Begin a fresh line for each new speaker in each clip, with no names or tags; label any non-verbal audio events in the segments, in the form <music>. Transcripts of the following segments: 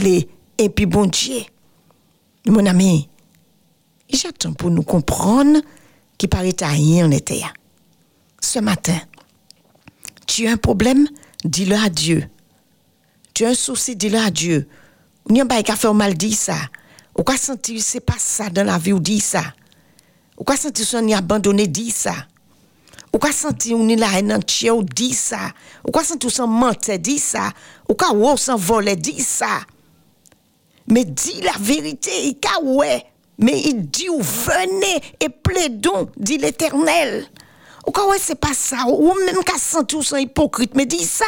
aller et puis bon Dieu. Mon ami, j'attends pour nous comprendre qui paraît à rien en été. Ce matin, tu as un problème, dis-le à Dieu. Tu as un souci, dis-le à Dieu. Ou n'y a pas qu'à faire mal, dis ça. Ou quoi sentir, c'est pas ça dans la vie, ou dis ça. Ou quoi sentir, on y abandonné, dis ça. Ou quoi sentir, on y la haine entière, dis ça. Ou quoi sentir, on mentir, dis ça. Ou quoi, dis ça. Mais dis la vérité, ouais. Mais il dit, venez et plaidons, dit l'Éternel. Ou quoi, c'est pas ça. Ou même qu'à sentir, son hypocrite, mais dis ça.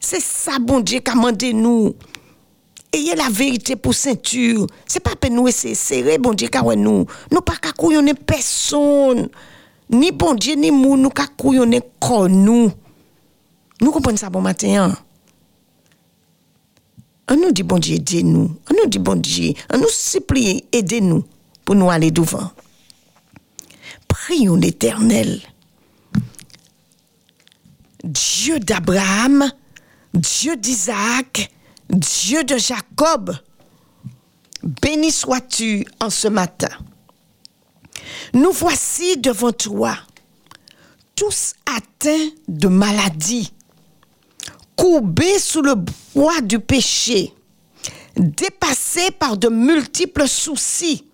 C'est ça, bon Dieu, qu'a demandé nous. Ayez la vérité pour ceinture. C'est pas pour nous essayer serrer, bon Dieu, car nous. Nous pas qu'à couillonner personne. Ni bon Dieu, ni nous, nous qu'à couillonner nous. Nous comprenons ça bon matin. Hein? On nous dit, bon Dieu, aidez-nous. On nous dit, bon Dieu, on nous supplie, aidez-nous pour nous aller devant. Prions l'Éternel. Dieu d'Abraham, Dieu d'Isaac, Dieu de Jacob, béni sois-tu en ce matin. Nous voici devant toi, tous atteints de maladie, courbés sous le poids du péché, dépassés par de multiples soucis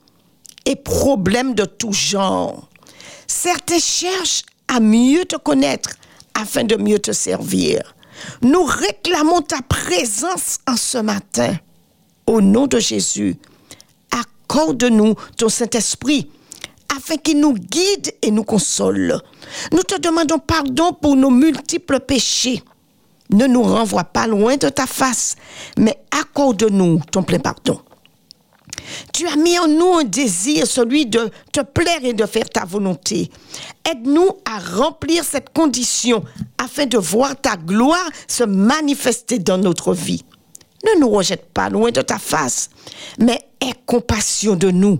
et problèmes de tout genre. Certains cherchent à mieux te connaître afin de mieux te servir. Nous réclamons ta présence en ce matin. Au nom de Jésus, accorde-nous ton Saint-Esprit afin qu'il nous guide et nous console. Nous te demandons pardon pour nos multiples péchés. Ne nous renvoie pas loin de ta face, mais accorde-nous ton plein pardon. Tu as mis en nous un désir, celui de te plaire et de faire ta volonté. Aide-nous à remplir cette condition afin de voir ta gloire se manifester dans notre vie. Ne nous rejette pas loin de ta face, mais aie compassion de nous.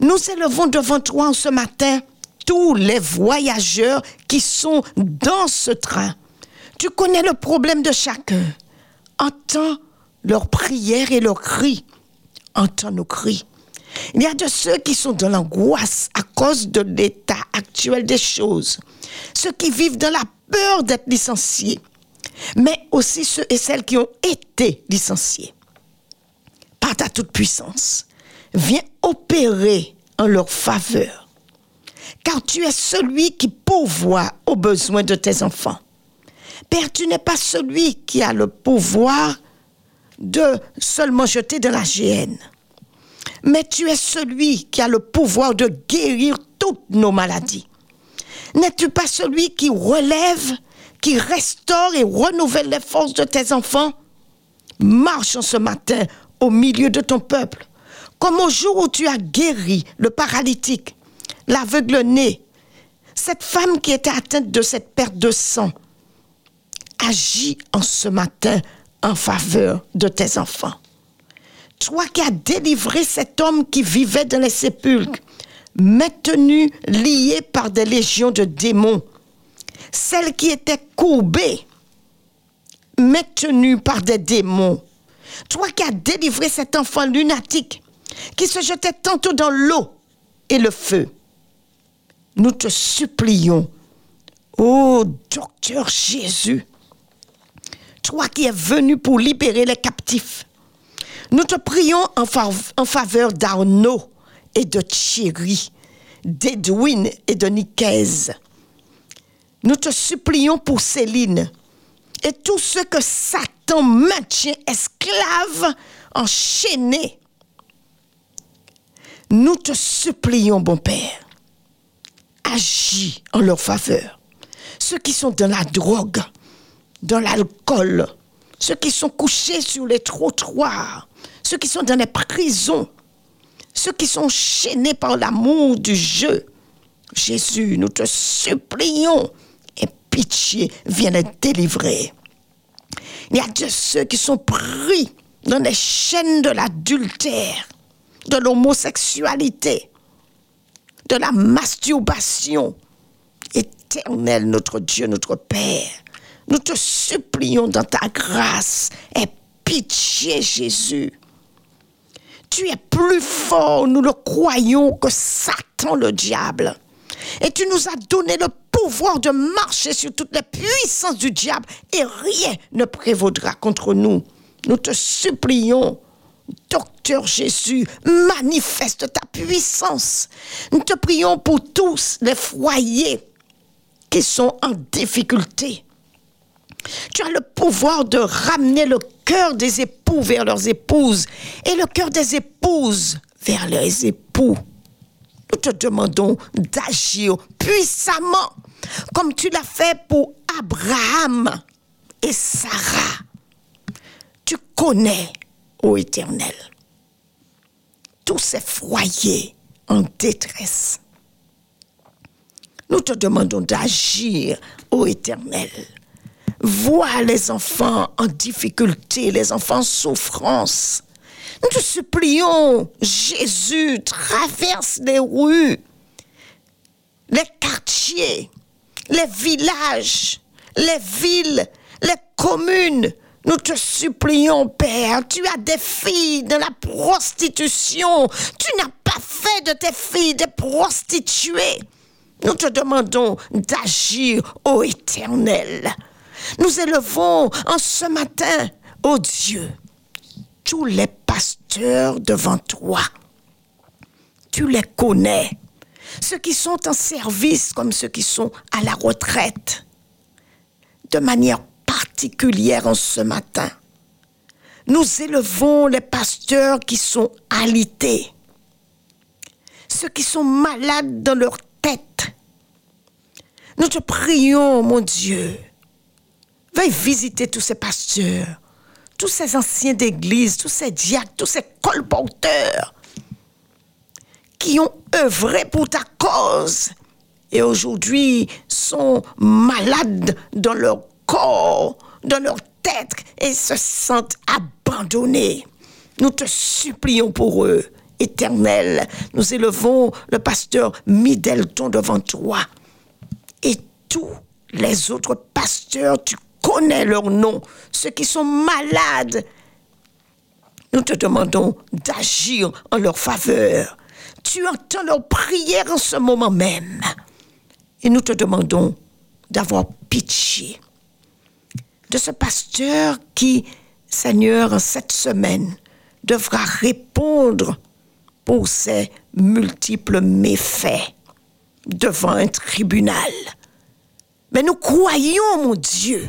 Nous élevons devant toi ce matin tous les voyageurs qui sont dans ce train. Tu connais le problème de chacun. Entends leurs prières et leurs cris entend nos cris. Il y a de ceux qui sont dans l'angoisse à cause de l'état actuel des choses, ceux qui vivent dans la peur d'être licenciés, mais aussi ceux et celles qui ont été licenciés. Par ta toute puissance, viens opérer en leur faveur, car tu es celui qui pourvoit aux besoins de tes enfants. Père, tu n'es pas celui qui a le pouvoir de seulement jeter de la GN. Mais tu es celui qui a le pouvoir de guérir toutes nos maladies. N'es-tu pas celui qui relève, qui restaure et renouvelle les forces de tes enfants? Marche en ce matin au milieu de ton peuple, comme au jour où tu as guéri le paralytique, l'aveugle-né, cette femme qui était atteinte de cette perte de sang. Agis en ce matin en faveur de tes enfants. Toi qui as délivré cet homme qui vivait dans les sépulcres, maintenu lié par des légions de démons, celle qui était courbée, maintenue par des démons. Toi qui as délivré cet enfant lunatique qui se jetait tantôt dans l'eau et le feu. Nous te supplions, ô docteur Jésus, toi qui es venu pour libérer les captifs. Nous te prions en, faveur d'Arnaud et de Thierry, d'Edwin et de Nicaise. Nous te supplions pour Céline et tous ceux que Satan maintient esclaves, enchaînés. Nous te supplions, bon Père, agis en leur faveur. Ceux qui sont dans la drogue, dans l'alcool, ceux qui sont couchés sur les trottoirs, ceux qui sont dans les prisons, ceux qui sont chaînés par l'amour du jeu. Jésus, nous te supplions, et pitié, viens les délivrer. Il y a de ceux qui sont pris dans les chaînes de l'adultère, de l'homosexualité, de la masturbation. Éternel, notre Dieu, notre Père, nous te supplions dans ta grâce, et pitié, Jésus. Tu es plus fort, nous le croyons, que Satan le diable. Et tu nous as donné le pouvoir de marcher sur toutes les puissances du diable et rien ne prévaudra contre nous. Nous te supplions, Docteur Jésus, manifeste ta puissance. Nous te prions pour tous les foyers qui sont en difficulté. Tu as le pouvoir de ramener le cœur des époux vers leurs épouses et le cœur des épouses vers leurs époux. Nous te demandons d'agir puissamment comme tu l'as fait pour Abraham et Sarah. Tu connais, ô Éternel, tous ces foyers en détresse. Nous te demandons d'agir, ô Éternel. Vois les enfants en difficulté, les enfants en souffrance. Nous te supplions, Jésus, traverse les rues, les quartiers, les villages, les villes, les communes. Nous te supplions, Père, tu as des filles de la prostitution. Tu n'as pas fait de tes filles des prostituées. Nous te demandons d'agir, ô Éternel. Nous élevons en ce matin, ô Dieu, tous les pasteurs devant toi. Tu les connais. Ceux qui sont en service comme ceux qui sont à la retraite. De manière particulière en ce matin. Nous élevons les pasteurs qui sont alités. Ceux qui sont malades dans leur tête. Nous te prions, mon Dieu, Veuille visiter tous ces pasteurs, tous ces anciens d'église, tous ces diacres, tous ces colporteurs qui ont œuvré pour ta cause et aujourd'hui sont malades dans leur corps, dans leur tête et se sentent abandonnés. Nous te supplions pour eux, éternel. Nous élevons le pasteur Midelton devant toi et tous les autres pasteurs, tu connais leur nom, ceux qui sont malades. Nous te demandons d'agir en leur faveur. Tu entends leurs prières en ce moment même. Et nous te demandons d'avoir pitié de ce pasteur qui, Seigneur, cette semaine, devra répondre pour ses multiples méfaits devant un tribunal. Mais nous croyons, mon Dieu,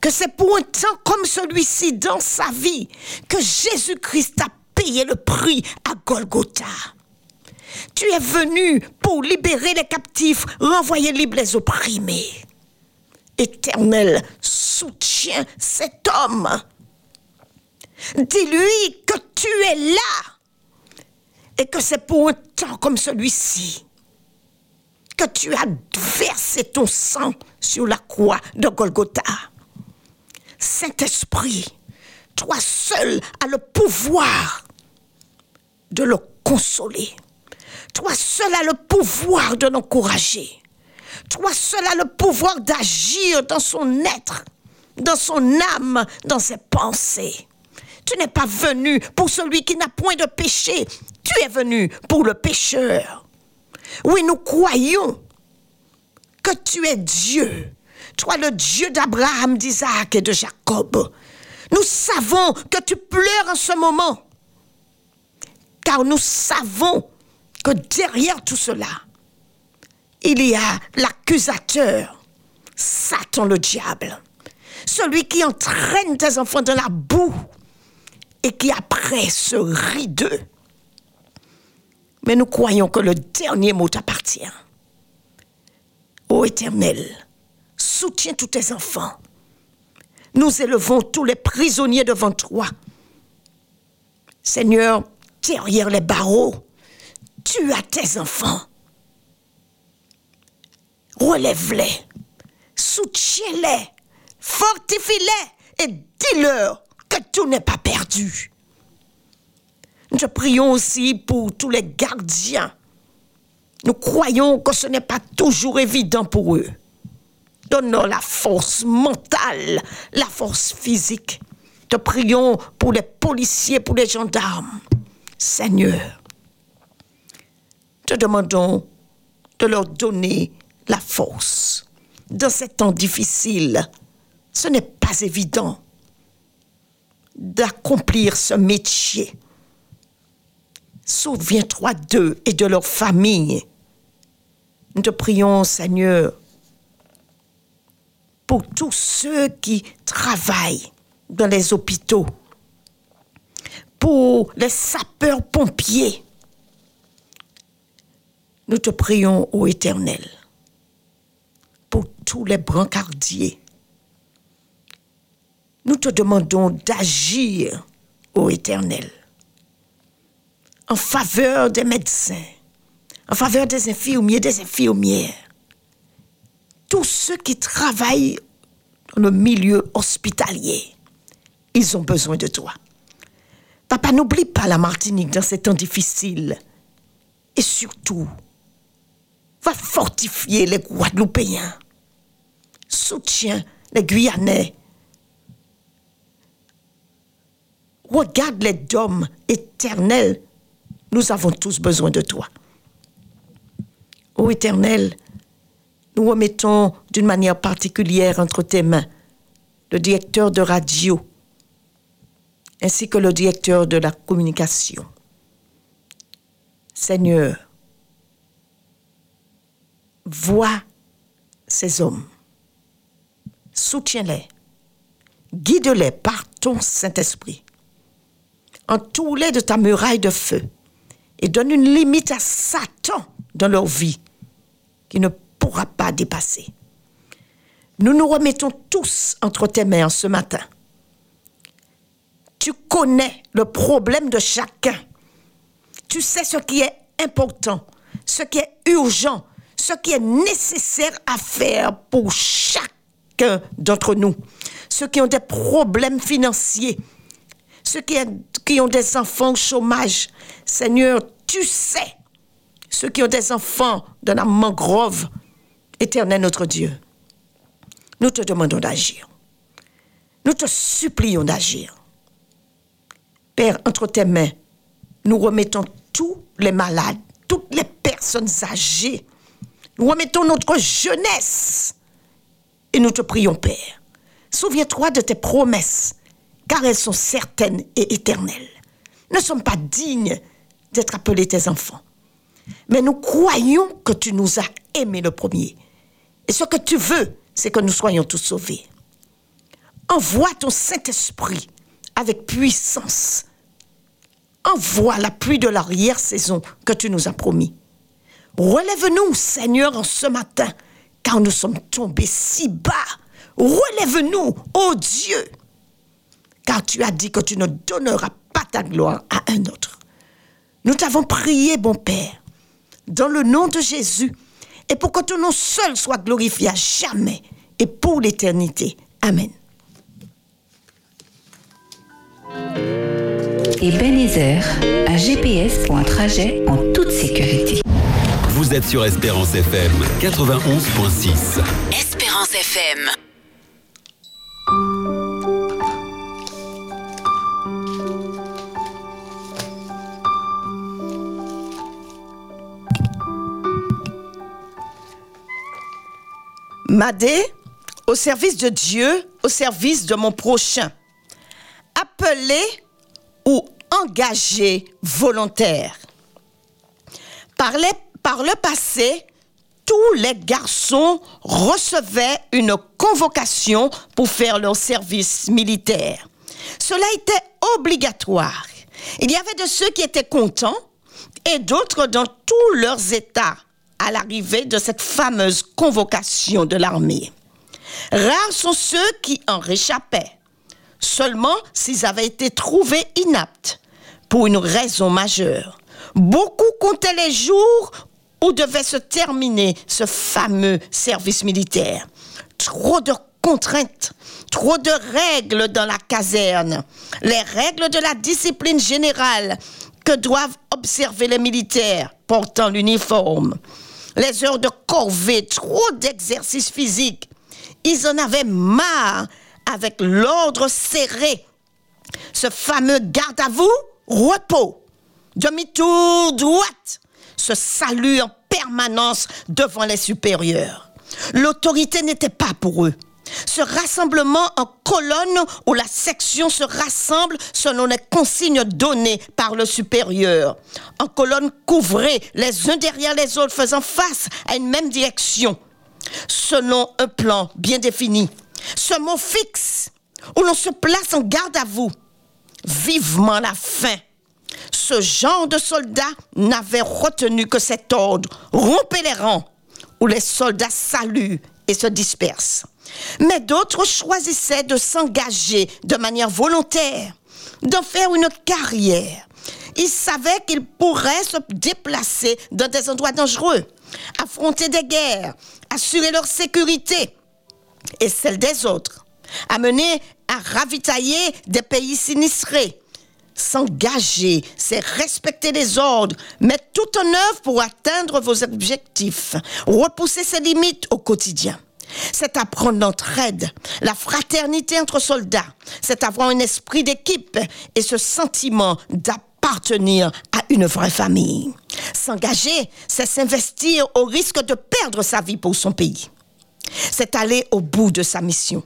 que c'est pour un temps comme celui-ci dans sa vie que Jésus-Christ a payé le prix à Golgotha. Tu es venu pour libérer les captifs, renvoyer libres les opprimés. Éternel, soutiens cet homme. Dis-lui que tu es là et que c'est pour un temps comme celui-ci que tu as versé ton sang sur la croix de Golgotha. Saint-Esprit, toi seul as le pouvoir de le consoler. Toi seul as le pouvoir de l'encourager. Toi seul as le pouvoir d'agir dans son être, dans son âme, dans ses pensées. Tu n'es pas venu pour celui qui n'a point de péché. Tu es venu pour le pécheur. Oui, nous croyons que tu es Dieu toi le Dieu d'Abraham, d'Isaac et de Jacob. Nous savons que tu pleures en ce moment, car nous savons que derrière tout cela, il y a l'accusateur, Satan le diable, celui qui entraîne tes enfants dans la boue et qui après se rit d'eux. Mais nous croyons que le dernier mot t'appartient. Ô Éternel, soutiens tous tes enfants. Nous élevons tous les prisonniers devant toi. Seigneur, derrière les barreaux, tu as tes enfants. Relève-les, soutiens-les, fortifie-les et dis-leur que tout n'est pas perdu. Nous te prions aussi pour tous les gardiens. Nous croyons que ce n'est pas toujours évident pour eux. Donne-leur la force mentale, la force physique Te prions pour les policiers, pour les gendarmes. Seigneur, te demandons de leur donner la force. Dans ces temps difficiles, ce n'est pas évident d'accomplir ce métier. Souviens-toi d'eux et de leur famille. Nous te prions, Seigneur, pour tous ceux qui travaillent dans les hôpitaux, pour les sapeurs-pompiers. Nous te prions, ô Éternel, pour tous les brancardiers. Nous te demandons d'agir, ô Éternel, en faveur des médecins, en faveur des infirmiers, des infirmières, tous ceux qui travaillent dans le milieu hospitalier, ils ont besoin de toi. Papa, n'oublie pas la Martinique dans ces temps difficiles. Et surtout, va fortifier les Guadeloupéens. Soutiens les Guyanais. Regarde les dômes éternels. Nous avons tous besoin de toi. Ô Éternel, nous remettons d'une manière particulière entre tes mains le directeur de radio ainsi que le directeur de la communication. Seigneur, vois ces hommes, soutiens-les, guide-les par ton Saint-Esprit, entoure-les de ta muraille de feu et donne une limite à Satan dans leur vie qui ne pourra pas dépasser. Nous nous remettons tous entre tes mains ce matin. Tu connais le problème de chacun. Tu sais ce qui est important, ce qui est urgent, ce qui est nécessaire à faire pour chacun d'entre nous. Ceux qui ont des problèmes financiers, ceux qui, ont des enfants au chômage. Seigneur, tu sais. Ceux qui ont des enfants dans la mangrove, éternel notre Dieu. Nous te demandons d'agir. Nous te supplions d'agir. Père, entre tes mains, nous remettons tous les malades, toutes les personnes âgées. Nous remettons notre jeunesse. Et nous te prions, Père. Souviens-toi de tes promesses, car elles sont certaines et éternelles. Nous ne sommes pas dignes d'être appelés tes enfants. Mais nous croyons que tu nous as aimés le premier. Et ce que tu veux, c'est que nous soyons tous sauvés. Envoie ton Saint-Esprit avec puissance. Envoie la pluie de l'arrière-saison que tu nous as promis. Relève-nous, Seigneur, en ce matin, car nous sommes tombés si bas. Relève-nous, ô Dieu, car tu as dit que tu ne donneras pas ta gloire à un autre. Nous t'avons prié, bon Père, dans le nom de Jésus, et pour que ton nom seul soit glorifié à jamais et pour l'éternité. Amen.
Ebenezer, un GPS pour un trajet en toute sécurité.
Vous êtes sur Espérance FM 91.6.
Espérance FM.
Madé, au service de Dieu, au service de mon prochain. Appelé ou engagé volontaire. Par, par le passé, tous les garçons recevaient une convocation pour faire leur service militaire. Cela était obligatoire. Il y avait de ceux qui étaient contents et d'autres dans tous leurs états à l'arrivée de cette fameuse convocation de l'armée. Rares sont ceux qui en réchappaient, seulement s'ils avaient été trouvés inaptes pour une raison majeure. Beaucoup comptaient les jours où devait se terminer ce fameux service militaire. Trop de contraintes, trop de règles dans la caserne, les règles de la discipline générale que doivent observer les militaires portant l'uniforme, les heures de corvée, trop d'exercices physiques. Ils en avaient marre avec l'ordre serré ce fameux garde à vous, repos, demi-tour droite, ce salut en permanence devant les supérieurs. L'autorité n'était pas pour eux. Ce rassemblement en colonne où la section se rassemble selon les consignes données par le supérieur. En colonne couvrée, les uns derrière les autres faisant face à une même direction. Selon un plan bien défini. Ce mot fixe où l'on se place en garde à vous. Vivement la faim. Ce genre de soldats n'avait retenu que cet ordre. Rompez les rangs où les soldats saluent et se dispersent. Mais d'autres choisissaient de s'engager de manière volontaire, d'en faire une carrière. Ils savaient qu'ils pourraient se déplacer dans des endroits dangereux, affronter des guerres, assurer leur sécurité et celle des autres, amener à ravitailler des pays sinistrés. S'engager, c'est respecter les ordres, mettre tout en œuvre pour atteindre vos objectifs, repousser ses limites au quotidien. C'est apprendre l'entraide, la fraternité entre soldats. C'est avoir un esprit d'équipe et ce sentiment d'appartenir à une vraie famille. S'engager, c'est s'investir au risque de perdre sa vie pour son pays. C'est aller au bout de sa mission.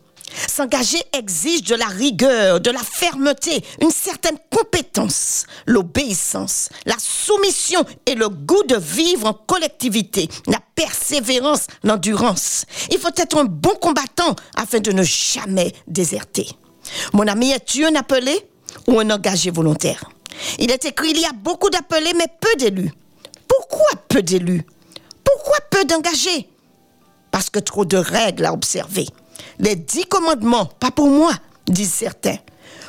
S'engager exige de la rigueur, de la fermeté, une certaine compétence, l'obéissance, la soumission et le goût de vivre en collectivité, la persévérance, l'endurance. Il faut être un bon combattant afin de ne jamais déserter. Mon ami, es-tu un appelé ou un engagé volontaire? Il est écrit, il y a beaucoup d'appelés mais peu d'élus. Pourquoi peu d'élus? Pourquoi peu d'engagés? Parce que trop de règles à observer. Les dix commandements, pas pour moi, disent certains.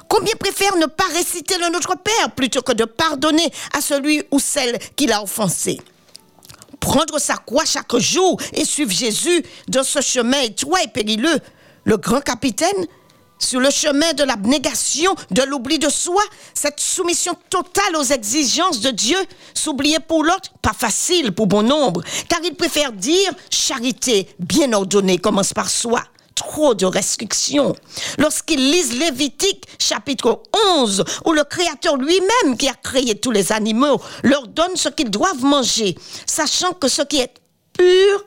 Combien préfèrent ne pas réciter le Notre Père plutôt que de pardonner à celui ou celle qui l'a offensé? Prendre sa croix chaque jour et suivre Jésus dans ce chemin étroit et périlleux. Le grand capitaine, sur le chemin de l'abnégation, de l'oubli de soi, cette soumission totale aux exigences de Dieu, s'oublier pour l'autre, pas facile pour bon nombre, car il préfère dire charité bien ordonnée commence par soi trop de restrictions. Lorsqu'ils lisent Lévitique chapitre 11, où le Créateur lui-même qui a créé tous les animaux leur donne ce qu'ils doivent manger, sachant que ce qui est pur,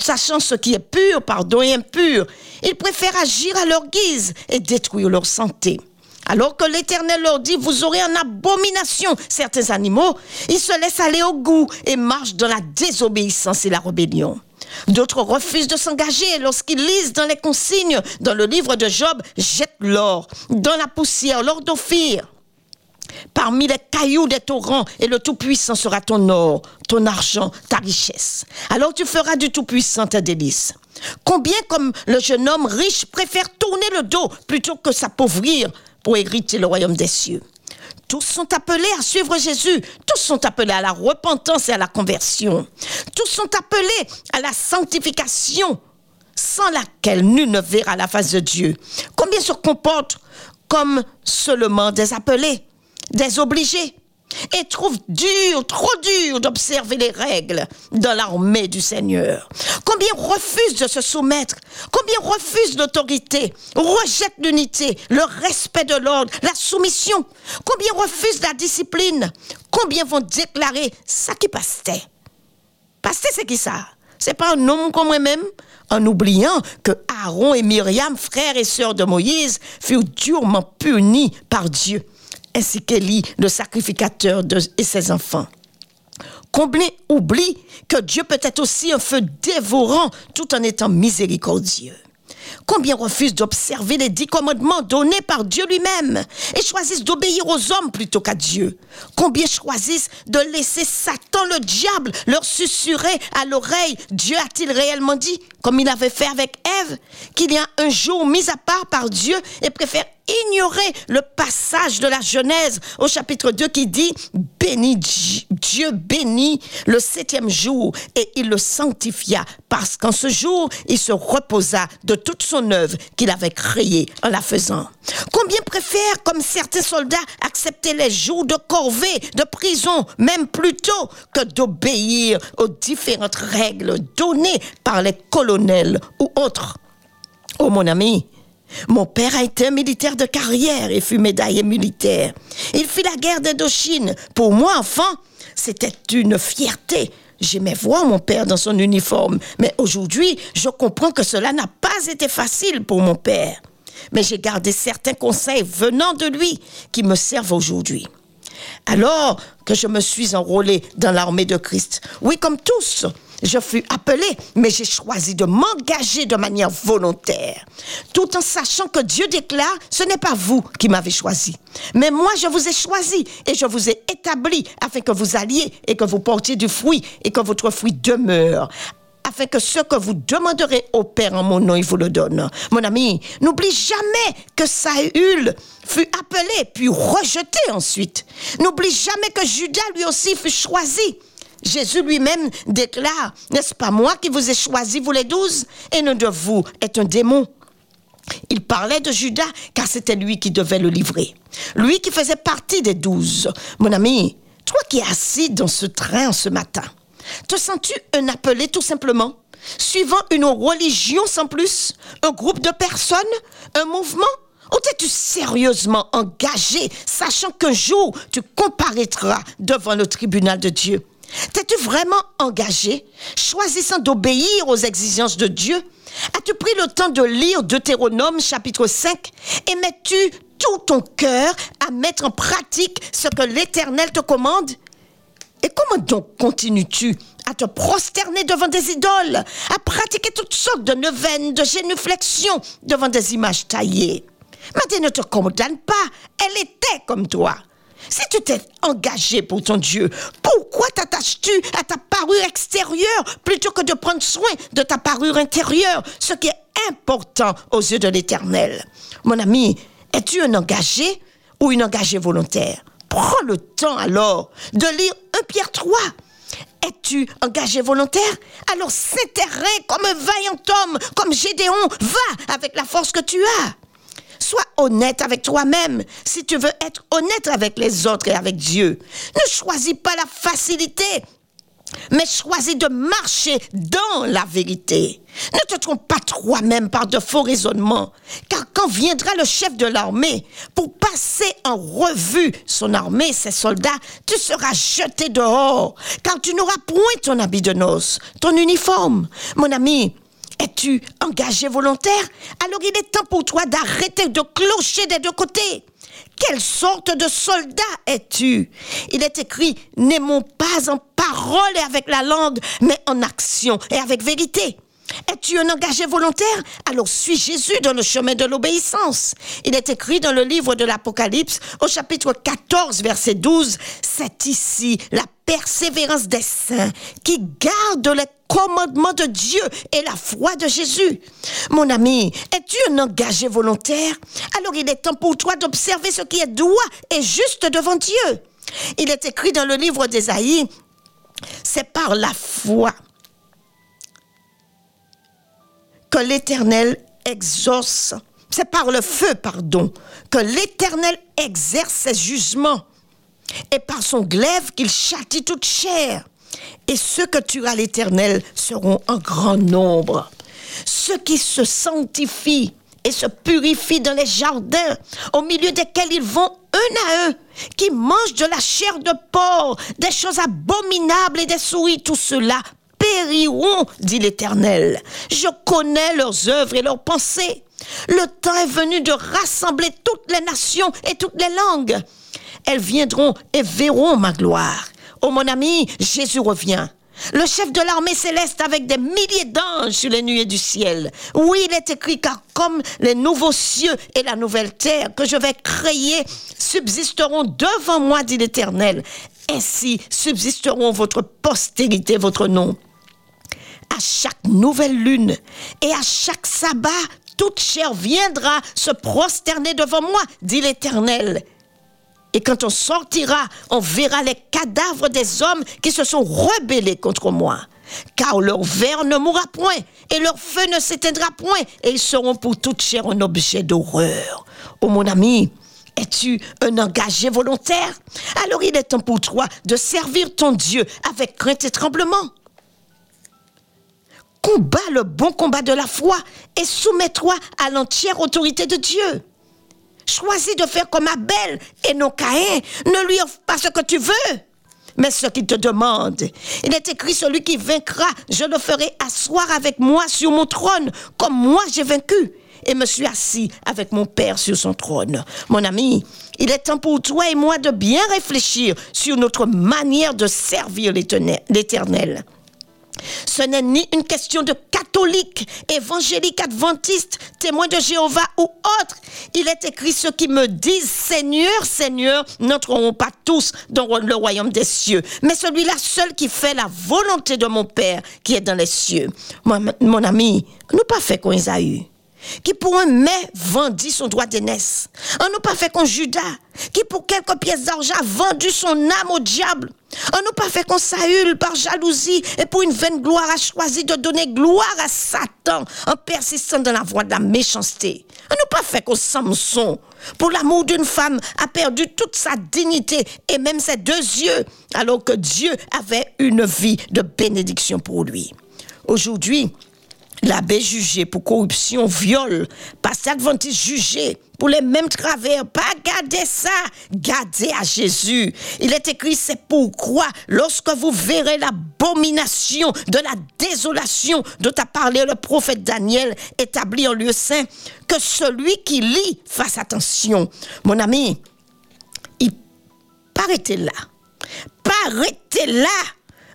sachant ce qui est pur, pardon, et impur, ils préfèrent agir à leur guise et détruire leur santé. Alors que l'Éternel leur dit, vous aurez en abomination certains animaux, ils se laissent aller au goût et marchent dans la désobéissance et la rébellion. D'autres refusent de s'engager lorsqu'ils lisent dans les consignes dans le livre de Job, jette l'or dans la poussière, l'or d'Ophir. Parmi les cailloux des torrents, et le Tout-Puissant sera ton or, ton argent, ta richesse. Alors tu feras du Tout-Puissant ta délice. Combien comme le jeune homme riche préfère tourner le dos plutôt que s'appauvrir pour hériter le royaume des cieux. Tous sont appelés à suivre Jésus. Tous sont appelés à la repentance et à la conversion. Tous sont appelés à la sanctification, sans laquelle nul ne verra la face de Dieu. Combien se comportent comme seulement des appelés, des obligés, et trouve dur, trop dur d'observer les règles dans l'armée du Seigneur. Combien refusent de se soumettre, combien refusent l'autorité, rejettent l'unité, le respect de l'ordre, la soumission, combien refusent la discipline, combien vont déclarer ça qui pastait. Pasteur, c'est qui ça? C'est pas un homme comme moi-même en oubliant que Aaron et Myriam, frères et sœurs de Moïse, furent durement punis par Dieu ainsi qu'Élie, le sacrificateur et ses enfants. Combien oublie que Dieu peut être aussi un feu dévorant tout en étant miséricordieux. Combien refusent d'observer les dix commandements donnés par Dieu lui-même et choisissent d'obéir aux hommes plutôt qu'à Dieu Combien choisissent de laisser Satan, le diable, leur susurrer à l'oreille Dieu a-t-il réellement dit, comme il avait fait avec Ève, qu'il y a un jour mis à part par Dieu et préfèrent ignorer le passage de la Genèse au chapitre 2 qui dit béni Dieu bénit le septième jour et il le sanctifia parce qu'en ce jour il se reposa de toute son œuvre qu'il avait créée en la faisant. Combien préfèrent, comme certains soldats, accepter les jours de corvée, de prison, même plutôt que d'obéir aux différentes règles données par les colonels ou autres? Oh mon ami, Mon père a été un militaire de carrière et fut médaillé militaire. Il fit la guerre d'Indochine. Pour moi, enfant, c'était une fierté. J'aimais voir mon père dans son uniforme, mais aujourd'hui, je comprends que cela n'a pas été facile pour mon père. Mais j'ai gardé certains conseils venant de lui qui me servent aujourd'hui. Alors que je me suis enrôlé dans l'armée de Christ, oui, comme tous, je fus appelé, mais j'ai choisi de m'engager de manière volontaire, tout en sachant que Dieu déclare, ce n'est pas vous qui m'avez choisi, mais moi je vous ai choisi et je vous ai établi afin que vous alliez et que vous portiez du fruit et que votre fruit demeure afin que ce que vous demanderez au Père en mon nom, il vous le donne. Mon ami, n'oublie jamais que Saül fut appelé puis rejeté ensuite. N'oublie jamais que Judas lui aussi fut choisi. Jésus lui-même déclare, n'est-ce pas moi qui vous ai choisi, vous les douze, et l'un de vous est un démon. Il parlait de Judas car c'était lui qui devait le livrer. Lui qui faisait partie des douze. Mon ami, toi qui es assis dans ce train ce matin, te sens-tu un appelé tout simplement? Suivant une religion sans plus Un groupe de personnes Un mouvement? Ou t'es-tu sérieusement engagé, sachant qu'un jour tu comparaîtras devant le tribunal de Dieu? T'es-tu vraiment engagé, choisissant d'obéir aux exigences de Dieu? As-tu pris le temps de lire Deutéronome chapitre 5 Et mets-tu tout ton cœur à mettre en pratique ce que l'Éternel te commande? Et comment donc continues-tu à te prosterner devant des idoles, à pratiquer toutes sortes de neuvaines, de génuflexions devant des images taillées? Madame ne te condamne pas, elle était comme toi. Si tu t'es engagé pour ton Dieu, pourquoi t'attaches-tu à ta parure extérieure plutôt que de prendre soin de ta parure intérieure, ce qui est important aux yeux de l'Éternel? Mon ami, es-tu un engagé ou une engagée volontaire? Prends le temps alors de lire 1 Pierre 3. Es-tu engagé volontaire? Alors s'interrer comme un vaillant homme, comme Gédéon. Va avec la force que tu as. Sois honnête avec toi-même si tu veux être honnête avec les autres et avec Dieu. Ne choisis pas la facilité, mais choisis de marcher dans la vérité. Ne te trompe pas toi-même par de faux raisonnements, car quand viendra le chef de l'armée pour passer en revue son armée, ses soldats, tu seras jeté dehors, car tu n'auras point ton habit de noces, ton uniforme. Mon ami, es-tu engagé volontaire? Alors il est temps pour toi d'arrêter de clocher des deux côtés. Quelle sorte de soldat es-tu? Il est écrit, n'aimons pas en parole et avec la langue, mais en action et avec vérité. Es-tu un engagé volontaire? Alors suis Jésus dans le chemin de l'obéissance. Il est écrit dans le livre de l'Apocalypse au chapitre 14 verset 12, c'est ici la persévérance des saints qui gardent les commandements de Dieu et la foi de Jésus. Mon ami, es-tu un engagé volontaire? Alors il est temps pour toi d'observer ce qui est droit et juste devant Dieu. Il est écrit dans le livre d'Ésaïe, c'est par la foi que l'Éternel exauce, c'est par le feu, pardon, que l'Éternel exerce ses jugements, et par son glaive qu'il châtie toute chair. Et ceux que tu as l'Éternel seront en grand nombre. Ceux qui se sanctifient et se purifient dans les jardins, au milieu desquels ils vont un à un, qui mangent de la chair de porc, des choses abominables et des souris, tout cela périront, dit l'Éternel. Je connais leurs œuvres et leurs pensées. Le temps est venu de rassembler toutes les nations et toutes les langues. Elles viendront et verront ma gloire. Oh mon ami, Jésus revient. Le chef de l'armée céleste avec des milliers d'anges sur les nuées du ciel. Oui, il est écrit car comme les nouveaux cieux et la nouvelle terre que je vais créer subsisteront devant moi, dit l'Éternel. Ainsi subsisteront votre postérité, votre nom à chaque nouvelle lune et à chaque sabbat, toute chair viendra se prosterner devant moi, dit l'Éternel. Et quand on sortira, on verra les cadavres des hommes qui se sont rebellés contre moi. Car leur verre ne mourra point, et leur feu ne s'éteindra point, et ils seront pour toute chair un objet d'horreur. Oh mon ami, es-tu un engagé volontaire? Alors il est temps pour toi de servir ton Dieu avec crainte et tremblement Combat le bon combat de la foi et soumets-toi à l'entière autorité de Dieu. Choisis de faire comme Abel et non Caïn. Ne lui offre pas ce que tu veux, mais ce qu'il te demande. Il est écrit, celui qui vaincra, je le ferai asseoir avec moi sur mon trône, comme moi j'ai vaincu et me suis assis avec mon Père sur son trône. Mon ami, il est temps pour toi et moi de bien réfléchir sur notre manière de servir l'Éternel. Ce n'est ni une question de catholique, évangélique, adventiste, témoin de Jéhovah ou autre. Il est écrit ceux qui me disent Seigneur, Seigneur, n'entreront pas tous dans le royaume des cieux, mais celui-là seul qui fait la volonté de mon Père qui est dans les cieux. Mon, ami, nous pas fait qu'on eu qui pour un mai vendit son droit d'aînesse. On n'a pas fait qu'on Judas, qui pour quelques pièces d'argent a vendu son âme au diable. On n'a pas fait qu'on Saül par jalousie et pour une vaine gloire a choisi de donner gloire à Satan en persistant dans la voie de la méchanceté. On n'a pas fait qu'on Samson, pour l'amour d'une femme, a perdu toute sa dignité et même ses deux yeux, alors que Dieu avait une vie de bénédiction pour lui. Aujourd'hui, L'abbé jugé pour corruption, viol, pasteur adventiste jugé pour les mêmes travers. Pas garder ça, gardez à Jésus. Il est écrit, c'est pourquoi lorsque vous verrez l'abomination de la désolation dont a parlé le prophète Daniel établi en lieu saint, que celui qui lit fasse attention. Mon ami, il paraît là? Paraît là?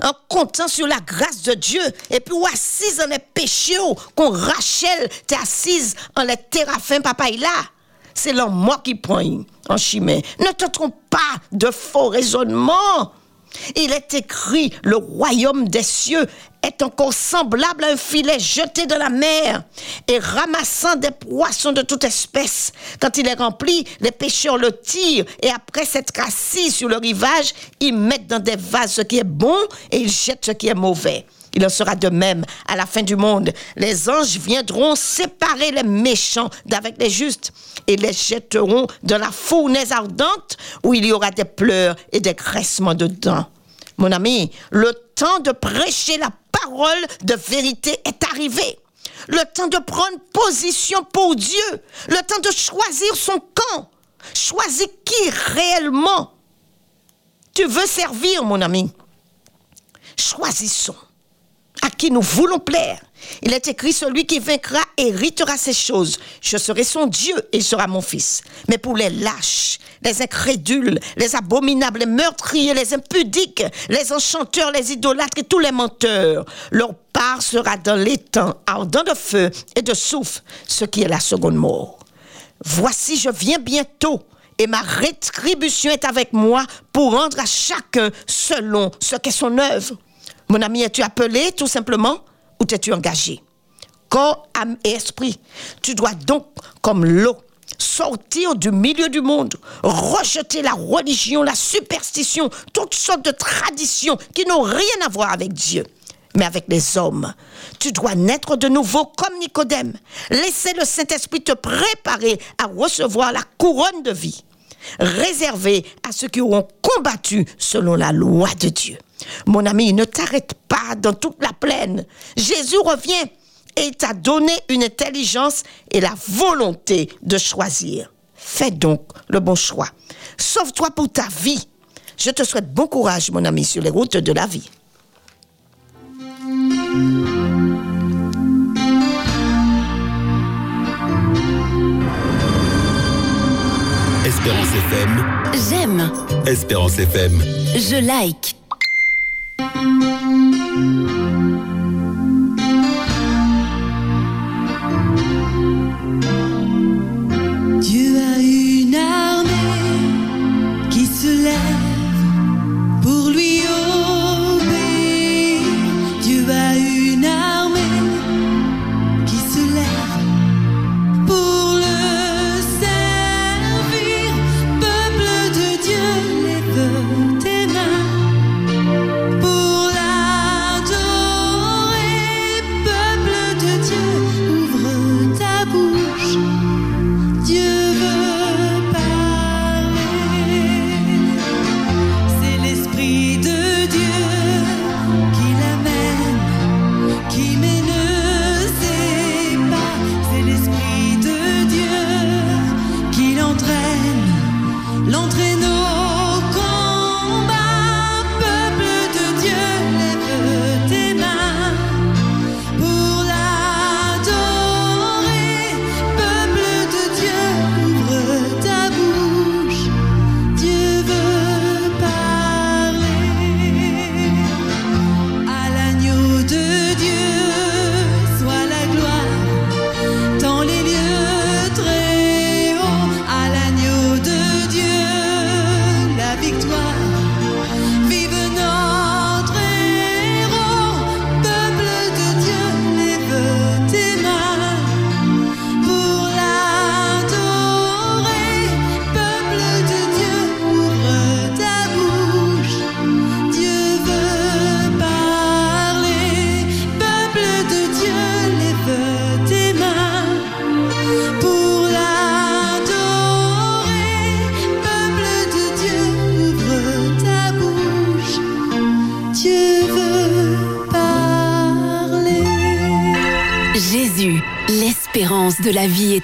En comptant sur la grâce de Dieu, et puis ou assise en les péchés, qu'on Rachel t'est assise en les terrafins, papa, il là. C'est l'homme qui prend en chimère. Ne te trompe pas de faux raisonnements. Il est écrit, le royaume des cieux est encore semblable à un filet jeté dans la mer et ramassant des poissons de toute espèce. Quand il est rempli, les pêcheurs le tirent et après s'être assis sur le rivage, ils mettent dans des vases ce qui est bon et ils jettent ce qui est mauvais. Il en sera de même à la fin du monde. Les anges viendront séparer les méchants d'avec les justes et les jetteront dans la fournaise ardente où il y aura des pleurs et des graissements de dents. Mon ami, le temps de prêcher la parole de vérité est arrivé. Le temps de prendre position pour Dieu. Le temps de choisir son camp. Choisis qui réellement tu veux servir, mon ami. Choisissons à qui nous voulons plaire. Il est écrit, celui qui vaincra héritera ces choses. Je serai son Dieu et il sera mon fils. Mais pour les lâches, les incrédules, les abominables, les meurtriers, les impudiques, les enchanteurs, les idolâtres et tous les menteurs, leur part sera dans l'étang ardent de feu et de souffle, ce qui est la seconde mort. Voici, je viens bientôt et ma rétribution est avec moi pour rendre à chacun selon ce qu'est son œuvre. Mon ami, es-tu appelé tout simplement ou t'es-tu engagé? Corps, âme et esprit. Tu dois donc, comme l'eau, sortir du milieu du monde, rejeter la religion, la superstition, toutes sortes de traditions qui n'ont rien à voir avec Dieu, mais avec les hommes. Tu dois naître de nouveau comme Nicodème. Laisser le Saint-Esprit te préparer à recevoir la couronne de vie, réservée à ceux qui auront combattu selon la loi de Dieu. Mon ami, ne t'arrête pas dans toute la plaine. Jésus revient et t'a donné une intelligence et la volonté de choisir. Fais donc le bon choix. Sauve-toi pour ta vie. Je te souhaite bon courage, mon ami, sur les routes de la vie.
Espérance FM.
J'aime.
Espérance FM.
Je like.
Tu as une armée qui se lève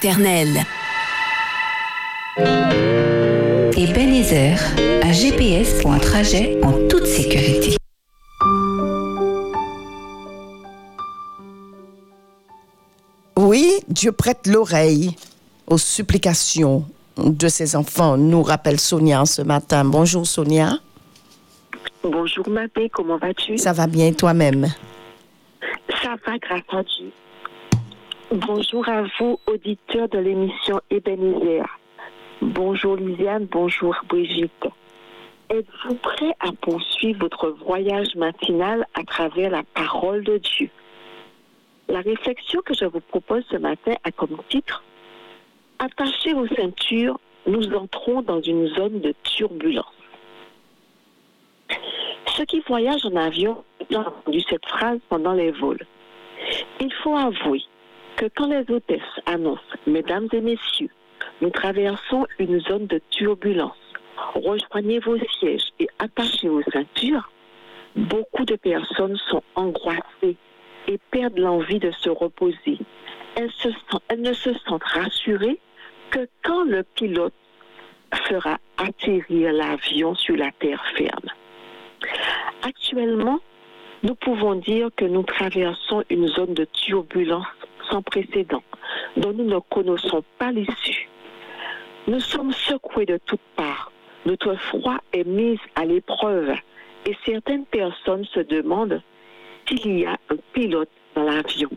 éternelle.
Ebenezer, un GPS pour un trajet en toute sécurité.
Oui, Dieu prête l'oreille aux supplications de ses enfants, nous rappelle Sonia ce matin. Bonjour Sonia,
Bonjour Mabé, comment vas-tu?
Ça va bien toi-même?
Ça va grâce à Dieu. Bonjour à vous, auditeurs de l'émission Ebenezer. Bonjour Lisiane, bonjour Brigitte. Êtes-vous prêts à poursuivre votre voyage matinal à travers la parole de Dieu? La réflexion que je vous propose ce matin a comme titre Attachez vos ceintures, nous entrons dans une zone de turbulence. Ceux qui voyagent en avion ont entendu cette phrase pendant les vols. Il faut avouer que quand les hôtesses annoncent, Mesdames et Messieurs, nous traversons une zone de turbulence, rejoignez vos sièges et attachez vos ceintures, beaucoup de personnes sont angoissées et perdent l'envie de se reposer. Elles, elles ne se sentent rassurées que quand le pilote fera atterrir l'avion sur la terre ferme. Actuellement, nous pouvons dire que nous traversons une zone de turbulence sans précédent, dont nous ne connaissons pas l'issue. Nous sommes secoués de toutes parts. Notre foi est mise à l'épreuve et certaines personnes se demandent s'il y a un pilote dans l'avion.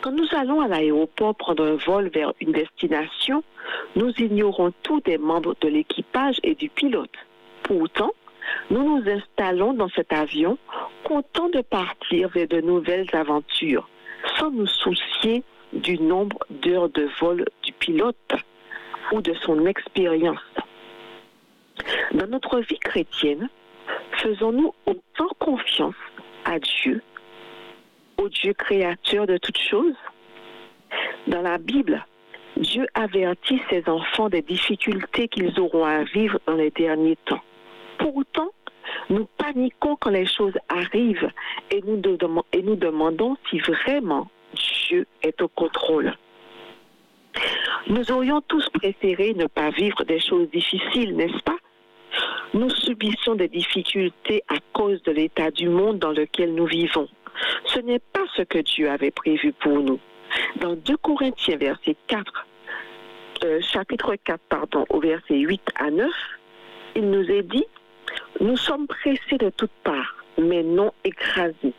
Quand nous allons à l'aéroport prendre un vol vers une destination, nous ignorons tous des membres de l'équipage et du pilote. Pourtant, nous nous installons dans cet avion, contents de partir vers de nouvelles aventures, sans nous soucier du nombre d'heures de vol du pilote ou de son expérience. Dans notre vie chrétienne, faisons-nous autant confiance à Dieu, au Dieu créateur de toutes choses? Dans la Bible, Dieu avertit ses enfants des difficultés qu'ils auront à vivre dans les derniers temps. Pourtant, nous paniquons quand les choses arrivent et nous, demandons si vraiment Dieu est au contrôle. Nous aurions tous préféré ne pas vivre des choses difficiles, n'est-ce pas? Nous subissons des difficultés à cause de l'état du monde dans lequel nous vivons. Ce n'est pas ce que Dieu avait prévu pour nous. Dans 2 Corinthiens, verset 4, euh, chapitre 4, pardon, au verset 8 à 9, il nous est dit nous sommes pressés de toutes parts, mais non écrasés.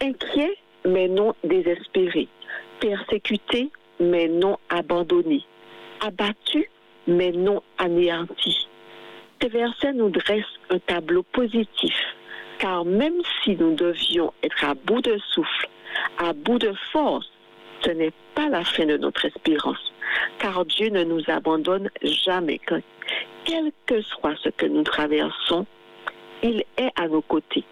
Inquiets, mais non désespérés. Persécutés, mais non abandonnés. Abattus, mais non anéantis. Ces versets nous dressent un tableau positif, car même si nous devions être à bout de souffle, à bout de force, ce n'est pas la fin de notre espérance, car Dieu ne nous abandonne jamais. Que- Quel que soit ce que nous traversons, il est à nos côtés.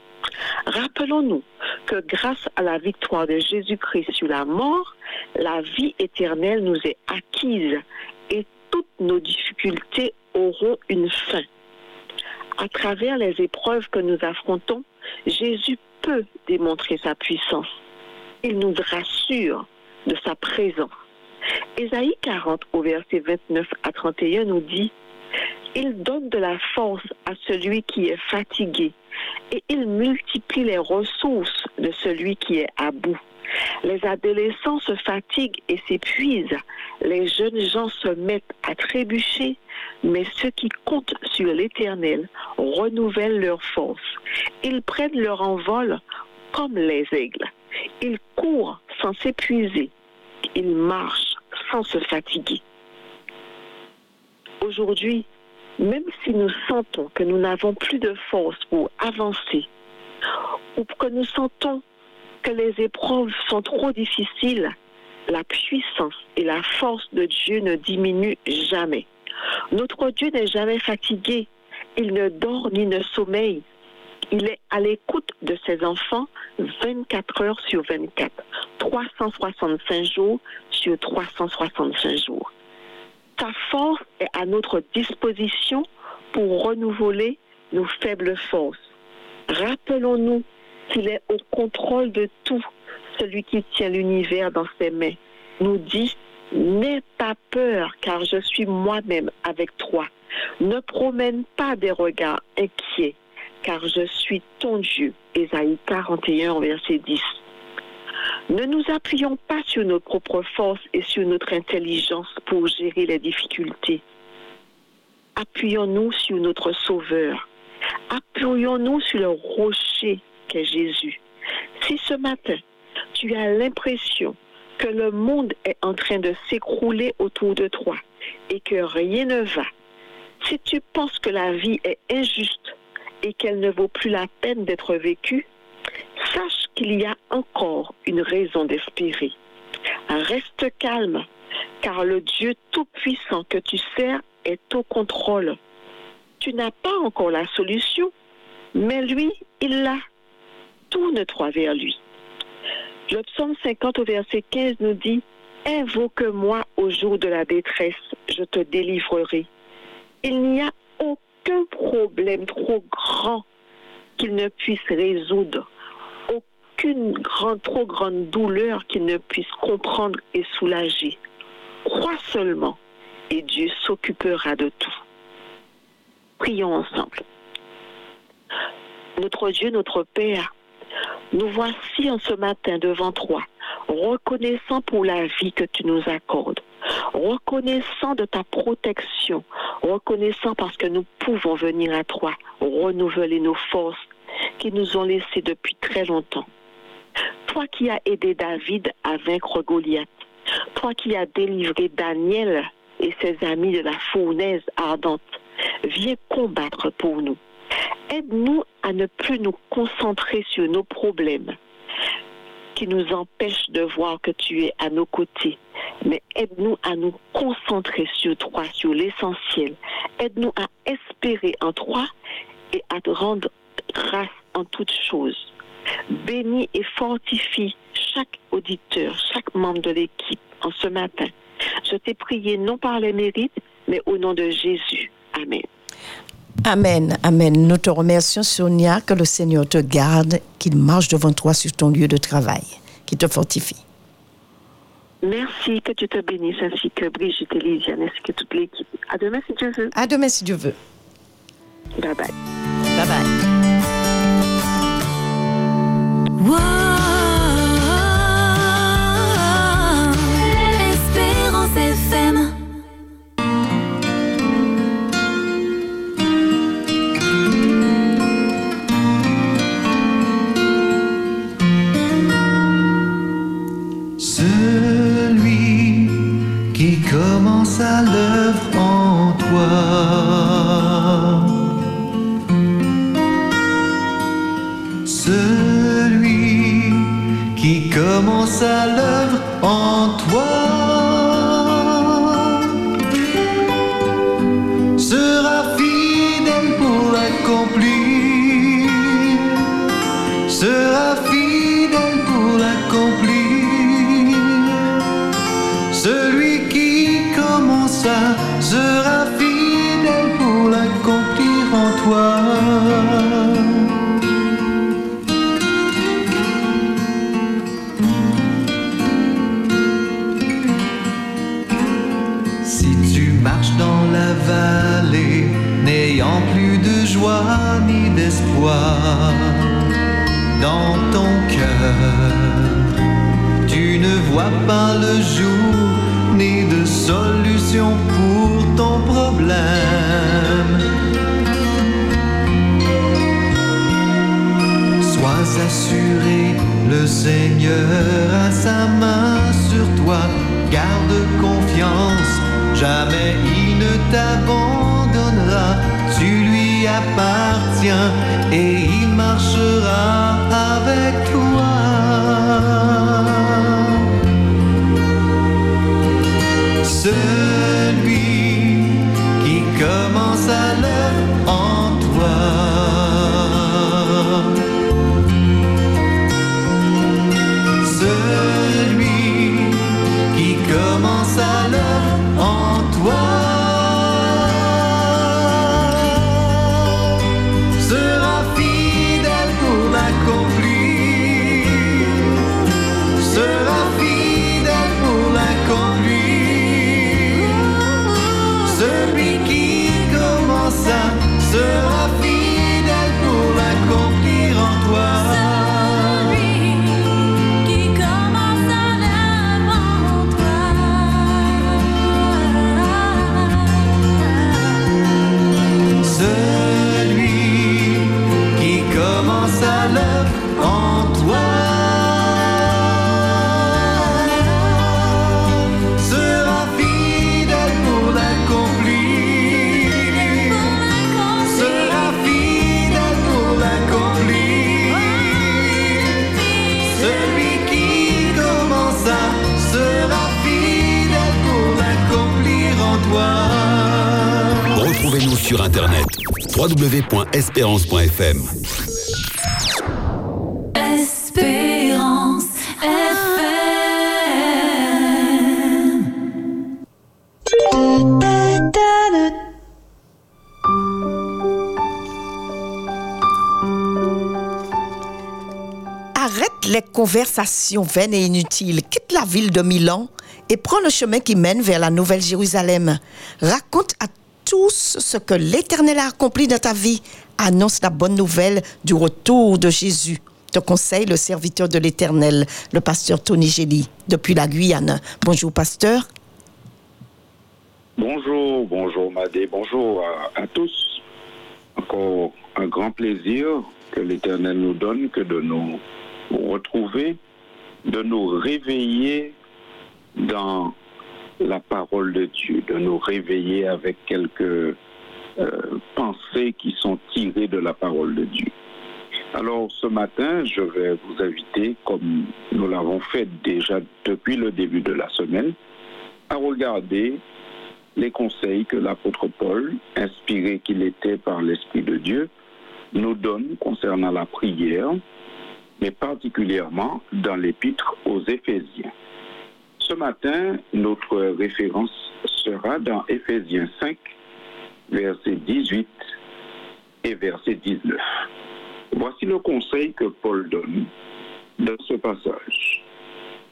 Rappelons-nous que grâce à la victoire de Jésus-Christ sur la mort, la vie éternelle nous est acquise et toutes nos difficultés auront une fin. À travers les épreuves que nous affrontons, Jésus peut démontrer sa puissance. Il nous rassure de sa présence. Ésaïe 40 au verset 29 à 31 nous dit il donne de la force à celui qui est fatigué et il multiplie les ressources de celui qui est à bout. Les adolescents se fatiguent et s'épuisent. Les jeunes gens se mettent à trébucher, mais ceux qui comptent sur l'Éternel renouvellent leur force. Ils prennent leur envol comme les aigles. Ils courent sans s'épuiser. Ils marchent sans se fatiguer. Aujourd'hui, même si nous sentons que nous n'avons plus de force pour avancer, ou que nous sentons que les épreuves sont trop difficiles, la puissance et la force de Dieu ne diminuent jamais. Notre Dieu n'est jamais fatigué, il ne dort ni ne sommeille. Il est à l'écoute de ses enfants 24 heures sur 24, 365 jours sur 365 jours. Sa force est à notre disposition pour renouveler nos faibles forces. Rappelons-nous qu'il est au contrôle de tout, celui qui tient l'univers dans ses mains. nous dit, n'aie pas peur car je suis moi-même avec toi. Ne promène pas des regards inquiets car je suis ton Dieu. Ésaïe 41, verset 10. Ne nous appuyons pas sur nos propres forces et sur notre intelligence pour gérer les difficultés. Appuyons-nous sur notre Sauveur. Appuyons-nous sur le rocher qu'est Jésus. Si ce matin, tu as l'impression que le monde est en train de s'écrouler autour de toi et que rien ne va, si tu penses que la vie est injuste et qu'elle ne vaut plus la peine d'être vécue, sache qu'il y a encore une raison d'espérer. Reste calme, car le Dieu Tout-Puissant que tu sers est au contrôle. Tu n'as pas encore la solution, mais lui, il l'a. Tourne-toi vers lui. Le psaume 50 au verset 15 nous dit, Invoque-moi au jour de la détresse, je te délivrerai. Il n'y a aucun problème trop grand qu'il ne puisse résoudre, aucune grande, trop grande douleur qu'il ne puisse comprendre et soulager. Crois seulement et Dieu s'occupera de tout. Prions ensemble. Notre Dieu, notre Père, nous voici en ce matin devant toi, reconnaissant pour la vie que tu nous accordes, reconnaissant de ta protection, reconnaissant parce que nous pouvons venir à toi, renouveler nos forces qui nous ont laissées depuis très longtemps. Toi qui as aidé David à vaincre Goliath, toi qui as délivré Daniel et ses amis de la fournaise ardente, viens combattre pour nous. Aide-nous à ne plus nous concentrer sur nos problèmes qui nous empêchent de voir que tu es à nos côtés. Mais aide-nous à nous concentrer sur toi, sur l'essentiel. Aide-nous à espérer en toi et à te rendre grâce en toutes choses. Bénis et fortifie chaque auditeur, chaque membre de l'équipe en ce matin. Je t'ai prié non par les mérites, mais au nom de Jésus. Amen.
Amen, Amen. Nous te remercions, Sonia, que le Seigneur te garde, qu'il marche devant toi sur ton lieu de travail, qu'il te fortifie.
Merci, que tu te bénisses, ainsi que Brigitte et Lydiane, ainsi que toute l'équipe. À demain si Dieu veut.
À demain si Dieu veut.
Bye bye.
Bye bye.
Commence à l'œuvre en toi. À l'œuvre en toi. Pas le jour ni de solution pour ton problème. Sois assuré, le Seigneur a sa main sur toi. Garde confiance, jamais il ne t'abandonnera. Tu lui appartiens et il marchera avec toi.
www.espérance.fm
Espérance FM.
Arrête les conversations vaines et inutiles. Quitte la ville de Milan et prends le chemin qui mène vers la Nouvelle Jérusalem. Raconte à tous ce que l'Éternel a accompli dans ta vie. Annonce la bonne nouvelle du retour de Jésus. Te conseille le serviteur de l'Éternel, le pasteur Tony Gély, depuis la Guyane. Bonjour, pasteur.
Bonjour, bonjour Madé, bonjour à, à tous. Encore un grand plaisir que l'Éternel nous donne que de nous retrouver, de nous réveiller dans la parole de Dieu, de nous réveiller avec quelques euh, pensées qui sont tirées de la parole de Dieu. Alors ce matin, je vais vous inviter, comme nous l'avons fait déjà depuis le début de la semaine, à regarder les conseils que l'apôtre Paul, inspiré qu'il était par l'Esprit de Dieu, nous donne concernant la prière, mais particulièrement dans l'épître aux Éphésiens. Ce matin, notre référence sera dans Éphésiens 5, verset 18 et verset 19. Voici le conseil que Paul donne dans ce passage.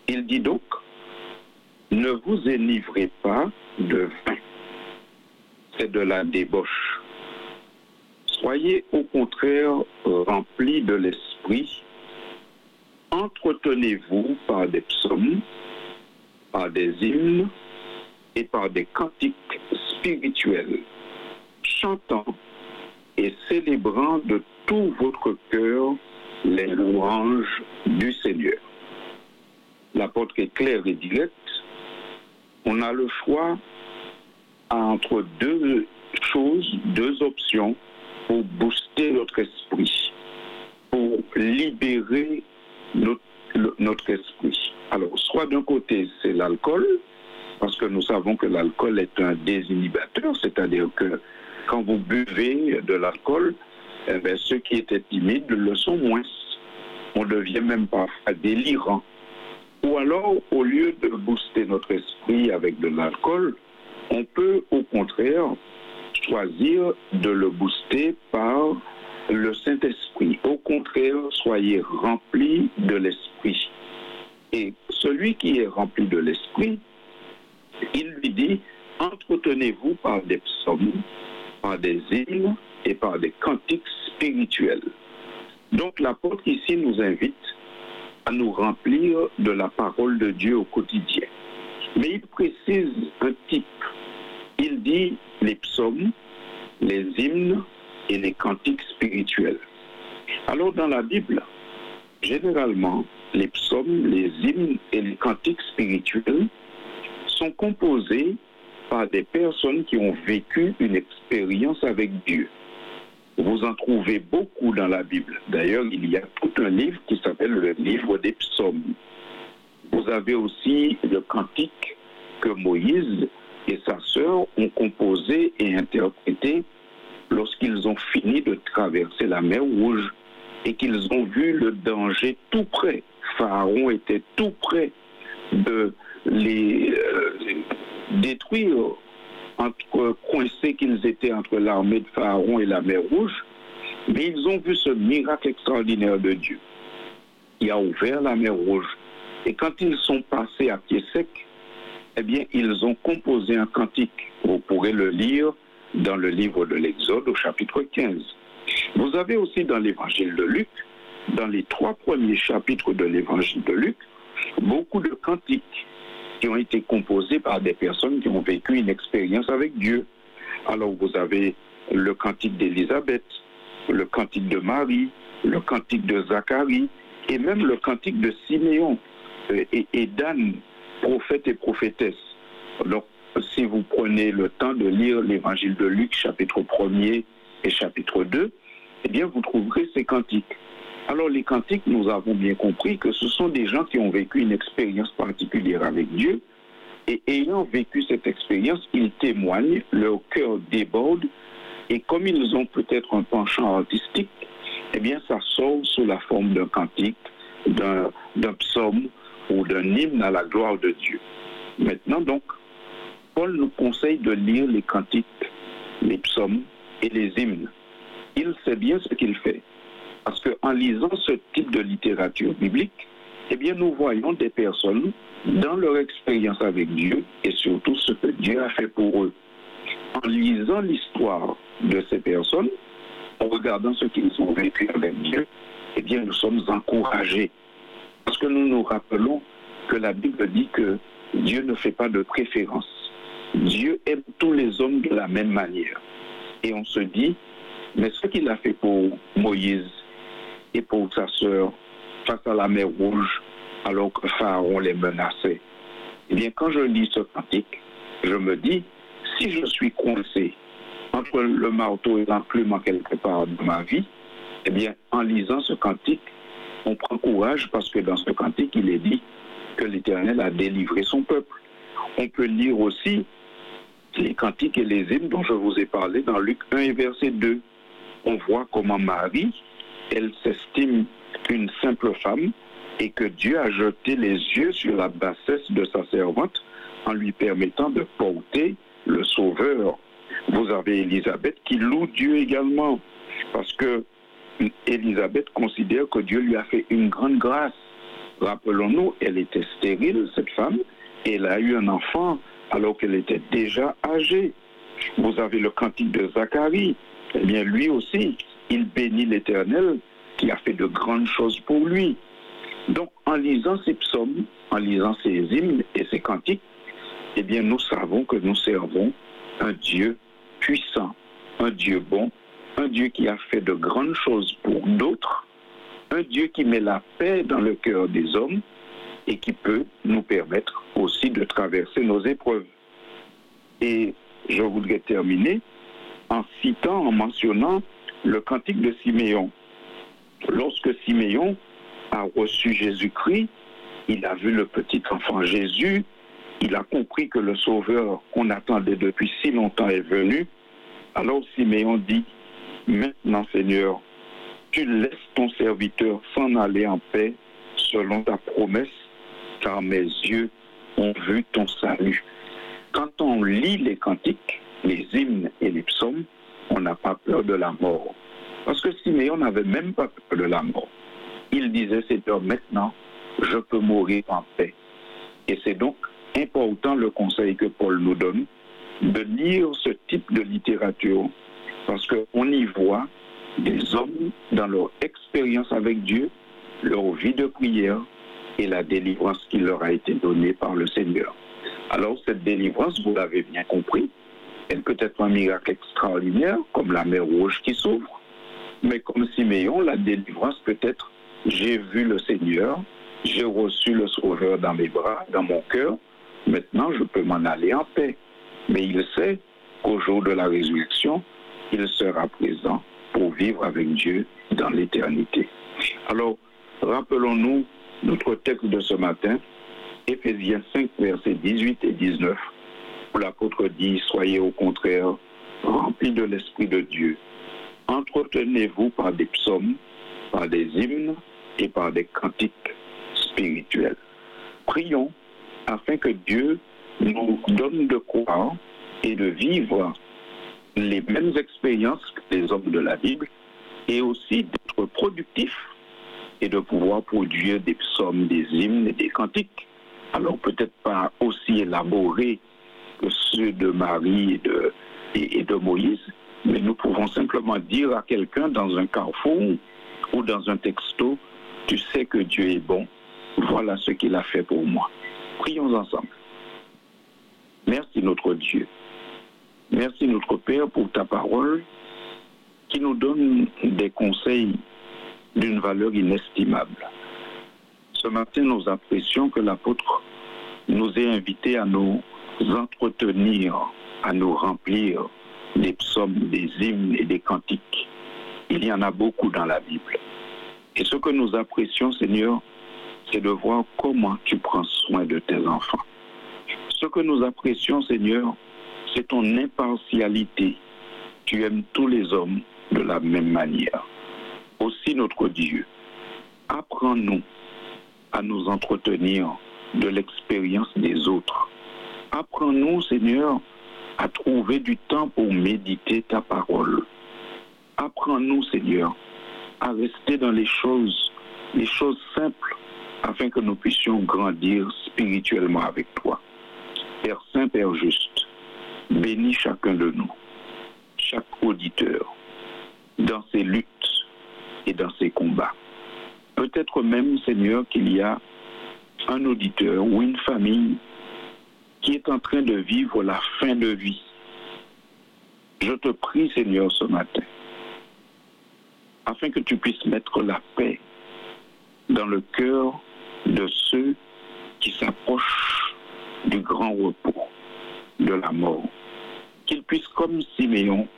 Il dit donc, ne vous énivrez pas de vin. C'est de la débauche. Soyez au contraire remplis de l'esprit. Entretenez-vous par des psaumes, par des hymnes et par des cantiques spirituels, chantant et célébrant de tout votre cœur les louanges du Seigneur. L'apôtre est clair et direct. On a le choix entre deux choses, deux options pour booster notre esprit, pour libérer notre, esprit. Alors, soit d'un côté, c'est l'alcool, parce que nous savons que l'alcool est un désinhibateur, c'est-à-dire que quand vous buvez de l'alcool, eh bien, ceux qui étaient timides le sont moins. On devient même parfois délirant. Ou alors, au lieu de booster notre esprit avec de l'alcool, on peut au contraire choisir de le booster par le Saint-Esprit. Au contraire, soyez remplis de l'Esprit. Et celui qui est rempli de l'Esprit, il lui dit, entretenez-vous par des psaumes, par des hymnes et par des cantiques spirituels. Donc l'apôtre ici nous invite à nous remplir de la parole de Dieu au quotidien. Mais il précise un type. Il dit les psaumes, les hymnes et les cantiques spirituels. Alors dans la Bible, généralement, les psaumes, les hymnes et les cantiques spirituels sont composés par des personnes qui ont vécu une expérience avec Dieu. Vous en trouvez beaucoup dans la Bible. D'ailleurs, il y a tout un livre qui s'appelle le livre des psaumes. Vous avez aussi le cantique que Moïse et sa sœur ont composé et interprété lorsqu'ils ont fini de traverser la mer Rouge et qu'ils ont vu le danger tout près. Pharaon était tout près de les euh, détruire entre coincés qu'ils étaient entre l'armée de Pharaon et la mer Rouge, mais ils ont vu ce miracle extraordinaire de Dieu qui a ouvert la mer Rouge. Et quand ils sont passés à pied sec, eh bien, ils ont composé un cantique. Vous pourrez le lire dans le livre de l'Exode au chapitre 15. Vous avez aussi dans l'évangile de Luc, dans les trois premiers chapitres de l'évangile de Luc, beaucoup de cantiques qui ont été composés par des personnes qui ont vécu une expérience avec Dieu. Alors vous avez le cantique d'Élisabeth, le cantique de Marie, le cantique de Zacharie et même le cantique de Siméon euh, et, et d'Anne, prophète et prophétesse. Donc si vous prenez le temps de lire l'évangile de Luc, chapitre 1er et chapitre 2, eh bien vous trouverez ces cantiques. Alors les cantiques, nous avons bien compris que ce sont des gens qui ont vécu une expérience particulière avec Dieu Et ayant vécu cette expérience, ils témoignent, leur cœur déborde, et comme ils ont peut-être un penchant artistique, eh bien, ça sort sous la forme d'un cantique, d'un d'un psaume ou d'un hymne à la gloire de Dieu. Maintenant, donc, Paul nous conseille de lire les cantiques, les psaumes et les hymnes. Il sait bien ce qu'il fait. Parce qu'en lisant ce type de littérature biblique, eh nous voyons des personnes dans leur expérience avec Dieu et surtout ce que Dieu a fait pour eux. En lisant l'histoire de ces personnes, en regardant ce qu'ils ont vécu avec Dieu, eh bien, nous sommes encouragés. Parce que nous nous rappelons que la Bible dit que Dieu ne fait pas de préférence. Dieu aime tous les hommes de la même manière. Et on se dit, mais ce qu'il a fait pour Moïse et pour sa sœur face à la mer Rouge, alors que Pharaon les menaçait, eh bien, quand je lis ce cantique, je me dis, si je suis coincé entre le marteau et l'enclume en quelque part de ma vie, eh bien, en lisant ce cantique, on prend courage parce que dans ce cantique, il est dit que l'Éternel a délivré son peuple. On peut lire aussi les cantiques et les hymnes dont je vous ai parlé dans Luc 1 et verset 2. On voit comment Marie, elle s'estime une simple femme et que Dieu a jeté les yeux sur la bassesse de sa servante en lui permettant de porter le Sauveur. Vous avez Élisabeth qui loue Dieu également parce que Élisabeth considère que Dieu lui a fait une grande grâce. Rappelons-nous, elle était stérile, cette femme, et elle a eu un enfant alors qu'elle était déjà âgée. Vous avez le cantique de Zacharie. Eh bien, lui aussi, il bénit l'Éternel qui a fait de grandes choses pour lui. Donc, en lisant ces psaumes, en lisant ces hymnes et ces cantiques, eh bien, nous savons que nous servons un Dieu puissant, un Dieu bon, un Dieu qui a fait de grandes choses pour d'autres, un Dieu qui met la paix dans le cœur des hommes et qui peut nous permettre aussi de traverser nos épreuves. Et je voudrais terminer en citant, en mentionnant le cantique de Siméon. Lorsque Siméon a reçu Jésus-Christ, il a vu le petit enfant Jésus, il a compris que le Sauveur qu'on attendait depuis si longtemps est venu. Alors Siméon dit, maintenant Seigneur, tu laisses ton serviteur s'en aller en paix selon ta promesse, car mes yeux ont vu ton salut. Quand on lit les cantiques, les hymnes et les psaumes, on n'a pas peur de la mort. Parce que Siméon n'avait même pas peur de la mort. Il disait, Seigneur, maintenant, je peux mourir en paix. Et c'est donc important le conseil que Paul nous donne de lire ce type de littérature parce qu'on y voit des hommes dans leur expérience avec Dieu, leur vie de prière et la délivrance qui leur a été donnée par le Seigneur. Alors cette délivrance, vous l'avez bien compris, elle peut être un miracle extraordinaire, comme la mer rouge qui s'ouvre, mais comme Siméon, la délivrance peut être j'ai vu le Seigneur, j'ai reçu le Sauveur dans mes bras, dans mon cœur, maintenant je peux m'en aller en paix. Mais il sait qu'au jour de la résurrection, il sera présent pour vivre avec Dieu dans l'éternité. Alors, rappelons-nous notre texte de ce matin, Éphésiens 5, versets 18 et 19, où l'apôtre dit, soyez au contraire remplis de l'Esprit de Dieu. Entretenez-vous par des psaumes, par des hymnes et par des cantiques spirituels. Prions afin que Dieu nous donne de croire et de vivre les mêmes expériences que les hommes de la Bible et aussi d'être productifs et de pouvoir produire des psaumes, des hymnes et des cantiques. Alors peut-être pas aussi élaborés que ceux de Marie et de, et, et de Moïse, mais nous pouvons simplement dire à quelqu'un dans un carrefour ou dans un texto, tu sais que Dieu est bon, voilà ce qu'il a fait pour moi. Prions ensemble. Merci notre Dieu. Merci notre Père pour ta parole qui nous donne des conseils d'une valeur inestimable. Ce matin, nous apprécions que l'apôtre nous ait invités à nous entretenir, à nous remplir des psaumes, des hymnes et des cantiques. Il y en a beaucoup dans la Bible. Et ce que nous apprécions, Seigneur, c'est de voir comment tu prends soin de tes enfants. Ce que nous apprécions, Seigneur, c'est ton impartialité. Tu aimes tous les hommes de la même manière. Aussi, notre Dieu, apprends-nous à nous entretenir de l'expérience des autres. Apprends-nous, Seigneur, à trouver du temps pour méditer ta parole. Apprends-nous, Seigneur, à rester dans les choses, les choses simples, afin que nous puissions grandir spirituellement avec toi. Père Saint, Père Juste, bénis chacun de nous, chaque auditeur, dans ses luttes et dans ses combats. Peut-être même, Seigneur, qu'il y a un auditeur ou une famille qui est en train de vivre la fin de vie. Je te prie, Seigneur, ce matin, afin que tu puisses mettre la paix dans le cœur de ceux qui s'approchent du grand repos, de la mort. Qu'ils puissent, comme Siméon,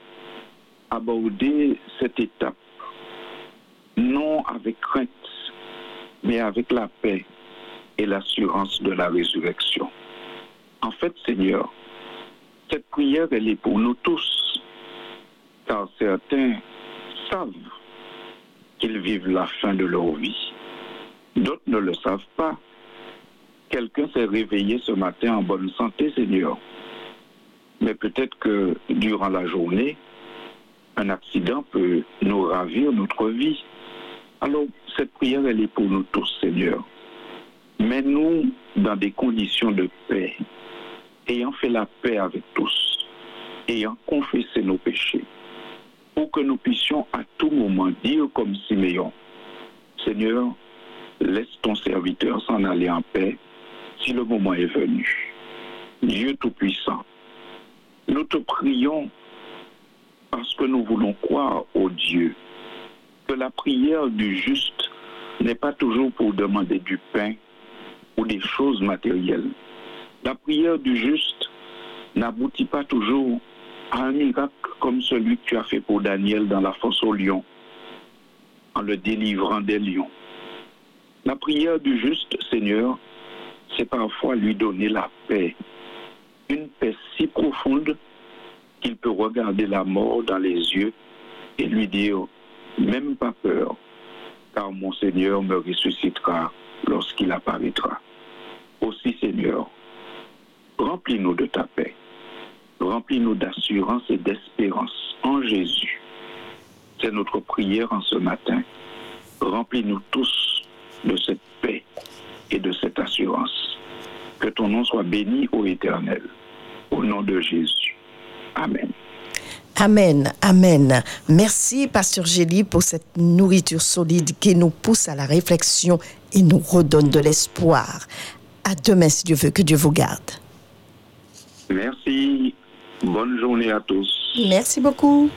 aborder cette étape, non avec crainte, mais avec la paix et l'assurance de la résurrection. En fait, Seigneur, cette prière, elle est pour nous tous, car certains savent qu'ils vivent la fin de leur vie. D'autres ne le savent pas. Quelqu'un s'est réveillé ce matin en bonne santé, Seigneur. Mais peut-être que durant la journée, un accident peut nous ravir notre vie. Alors, cette prière, elle est pour nous tous, Seigneur. Mets-nous dans des conditions de paix, ayant fait la paix avec tous, ayant confessé nos péchés, pour que nous puissions à tout moment dire comme Siméon, Seigneur, laisse ton serviteur s'en aller en paix si le moment est venu. Dieu Tout-Puissant, nous te prions parce que nous voulons croire au Dieu, que la prière du juste n'est pas toujours pour demander du pain ou des choses matérielles. La prière du juste n'aboutit pas toujours à un miracle comme celui que tu as fait pour Daniel dans la fosse aux lions, en le délivrant des lions. La prière du juste Seigneur, c'est parfois lui donner la paix, une paix si profonde qu'il peut regarder la mort dans les yeux et lui dire, même pas peur, car mon Seigneur me ressuscitera lorsqu'il apparaîtra. Aussi, Seigneur, remplis-nous de ta paix, remplis-nous d'assurance et d'espérance en Jésus. C'est notre prière en ce matin. Remplis-nous tous de cette paix et de cette assurance. Que ton nom soit béni, ô Éternel, au nom de Jésus. Amen.
Amen, amen. Merci, Pasteur Gély, pour cette nourriture solide qui nous pousse à la réflexion et nous redonne de l'espoir. À demain, si Dieu veut, que Dieu vous garde.
Merci. Bonne journée à tous.
Merci beaucoup.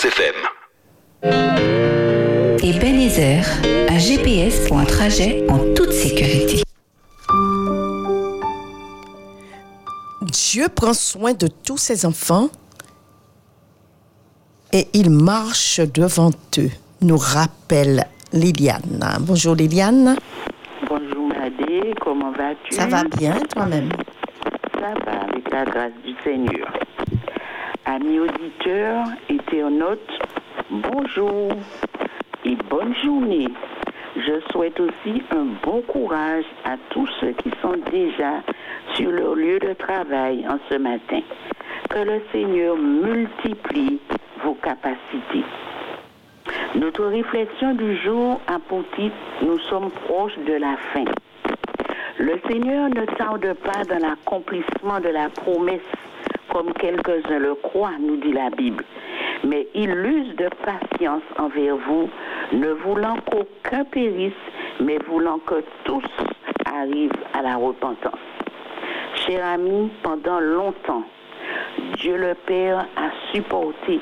Espérance FM.
Ebenezer, un GPS pour un trajet en toute sécurité.
Dieu prend soin de tous ses enfants et il marche devant eux, nous rappelle Liliane. Bonjour Liliane.
Bonjour Madé, comment vas-tu?
Ça va bien toi-même?
Ça va avec la grâce du Seigneur. Amis auditeurs, internautes, bonjour et bonne journée. Je souhaite aussi un bon courage à tous ceux qui sont déjà sur leur lieu de travail en ce matin. Que le Seigneur multiplie vos capacités. Notre réflexion du jour a pour titre Nous sommes proches de la fin. Le Seigneur ne tarde pas dans l'accomplissement de la promesse comme quelques-uns le croient, nous dit la Bible. Mais il use de patience envers vous, ne voulant qu'aucun périsse, mais voulant que tous arrivent à la repentance. Cher ami, pendant longtemps, Dieu le Père a supporté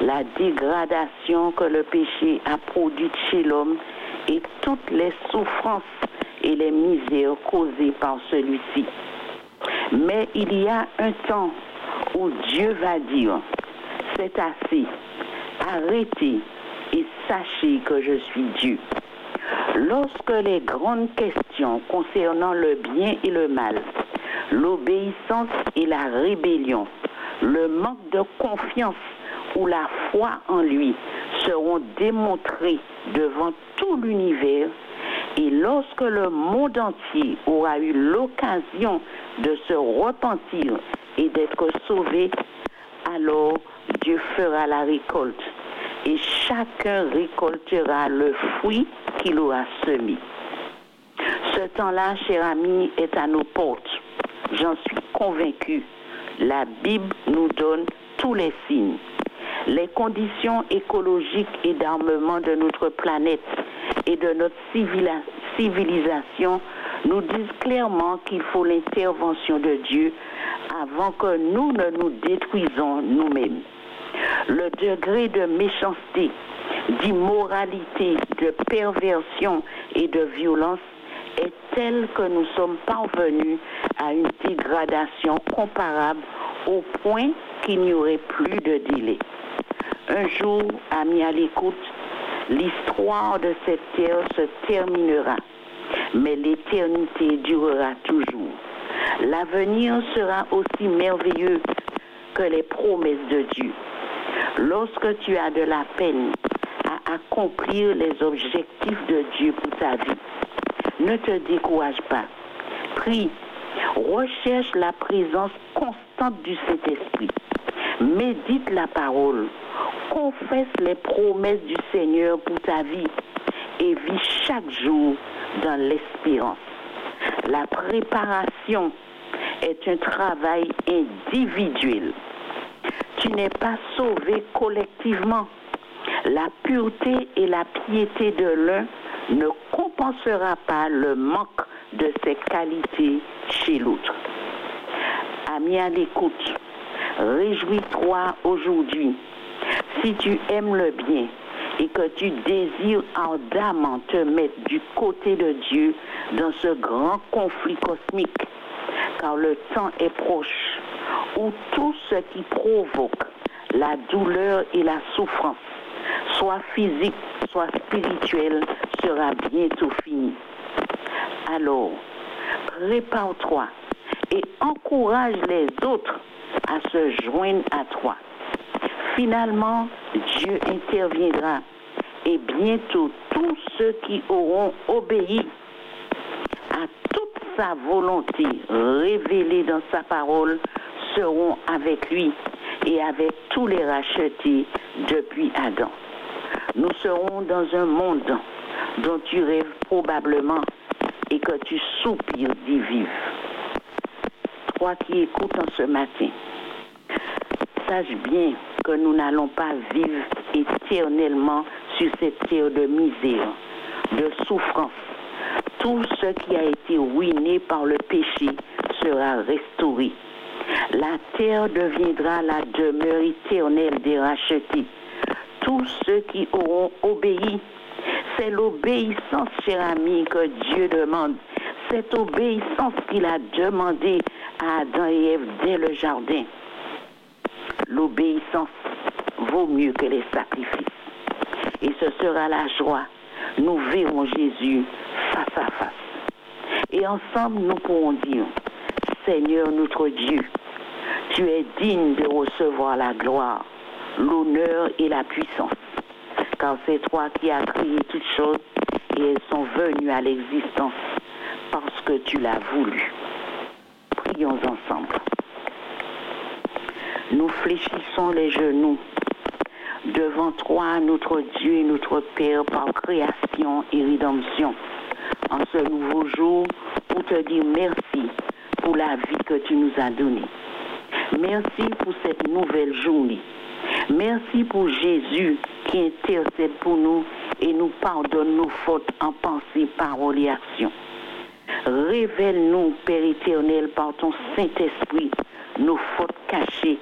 la dégradation que le péché a produite chez l'homme et toutes les souffrances et les misères causées par celui-ci. Mais il y a un temps où Dieu va dire, c'est assez, arrêtez et sachez que je suis Dieu. Lorsque les grandes questions concernant le bien et le mal, l'obéissance et la rébellion, le manque de confiance ou la foi en lui seront démontrées devant tout l'univers et lorsque le monde entier aura eu l'occasion de se repentir et d'être sauvé, alors Dieu fera la récolte et chacun récoltera le fruit qu'il aura semé. Ce temps-là, cher ami, est à nos portes. J'en suis convaincu. La Bible nous donne tous les signes. Les conditions écologiques et d'armement de notre planète et de notre civilisation nous disent clairement qu'il faut l'intervention de Dieu avant que nous ne nous détruisons nous-mêmes. Le degré de méchanceté, d'immoralité, de perversion et de violence est tel que nous sommes parvenus à une dégradation comparable au point qu'il n'y aurait plus de délai. Un jour, amis à l'écoute, l'histoire de cette terre se terminera, mais l'éternité durera toujours. L'avenir sera aussi merveilleux que les promesses de Dieu. Lorsque tu as de la peine à accomplir les objectifs de Dieu pour ta vie, ne te décourage pas. Prie, recherche la présence constante du Saint-Esprit. Médite la parole. Confesse les promesses du Seigneur pour ta vie et vis chaque jour dans l'espérance. La préparation est un travail individuel. Tu n'es pas sauvé collectivement. La pureté et la piété de l'un ne compensera pas le manque de ses qualités chez l'autre. Ami à l'écoute, réjouis-toi aujourd'hui. Si tu aimes le bien et que tu désires ardemment te mettre du côté de Dieu dans ce grand conflit cosmique, car le temps est proche où tout ce qui provoque la douleur et la souffrance, soit physique, soit spirituelle, sera bientôt fini. Alors, prépare-toi et encourage les autres à se joindre à toi. Finalement, Dieu interviendra et bientôt tous ceux qui auront obéi à toute sa volonté révélée dans sa parole seront avec lui et avec tous les rachetés depuis Adam. Nous serons dans un monde dont tu rêves probablement et que tu soupires d'y vivre. Toi qui écoutes en ce matin, sache bien que nous n'allons pas vivre éternellement sur cette terre de misère, de souffrance. Tout ce qui a été ruiné par le péché sera restauré. La terre deviendra la demeure éternelle des rachetés. Tous ceux qui auront obéi, c'est l'obéissance, cher ami, que Dieu demande. cette obéissance qu'il a demandé à Adam et Ève dès le jardin. L'obéissance vaut mieux que les sacrifices. Et ce sera la joie. Nous verrons Jésus face à face. Et ensemble, nous pourrons dire, Seigneur notre Dieu, tu es digne de recevoir la gloire, l'honneur et la puissance. Car c'est toi qui as créé toutes choses et elles sont venues à l'existence parce que tu l'as voulu. Prions ensemble. Nous fléchissons les genoux devant toi, notre Dieu et notre Père, par création et rédemption, en ce nouveau jour, pour te dire merci pour la vie que tu nous as donnée. Merci pour cette nouvelle journée. Merci pour Jésus qui intercède pour nous et nous pardonne nos fautes en pensée, parole et action. Révèle-nous, Père éternel, par ton Saint-Esprit, nos fautes cachées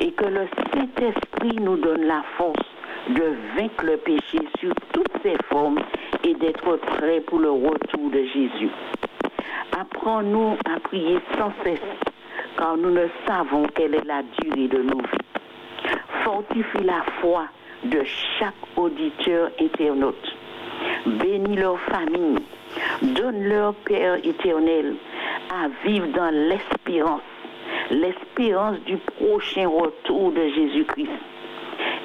et que le Saint-Esprit nous donne la force de vaincre le péché sur toutes ses formes et d'être prêt pour le retour de Jésus. Apprends-nous à prier sans cesse, car nous ne savons quelle est la durée de nos vies. Fortifie la foi de chaque auditeur internaute. Bénis leur famille. Donne-leur, Père éternel, à vivre dans l'espérance, l'espérance du prochain retour de Jésus-Christ.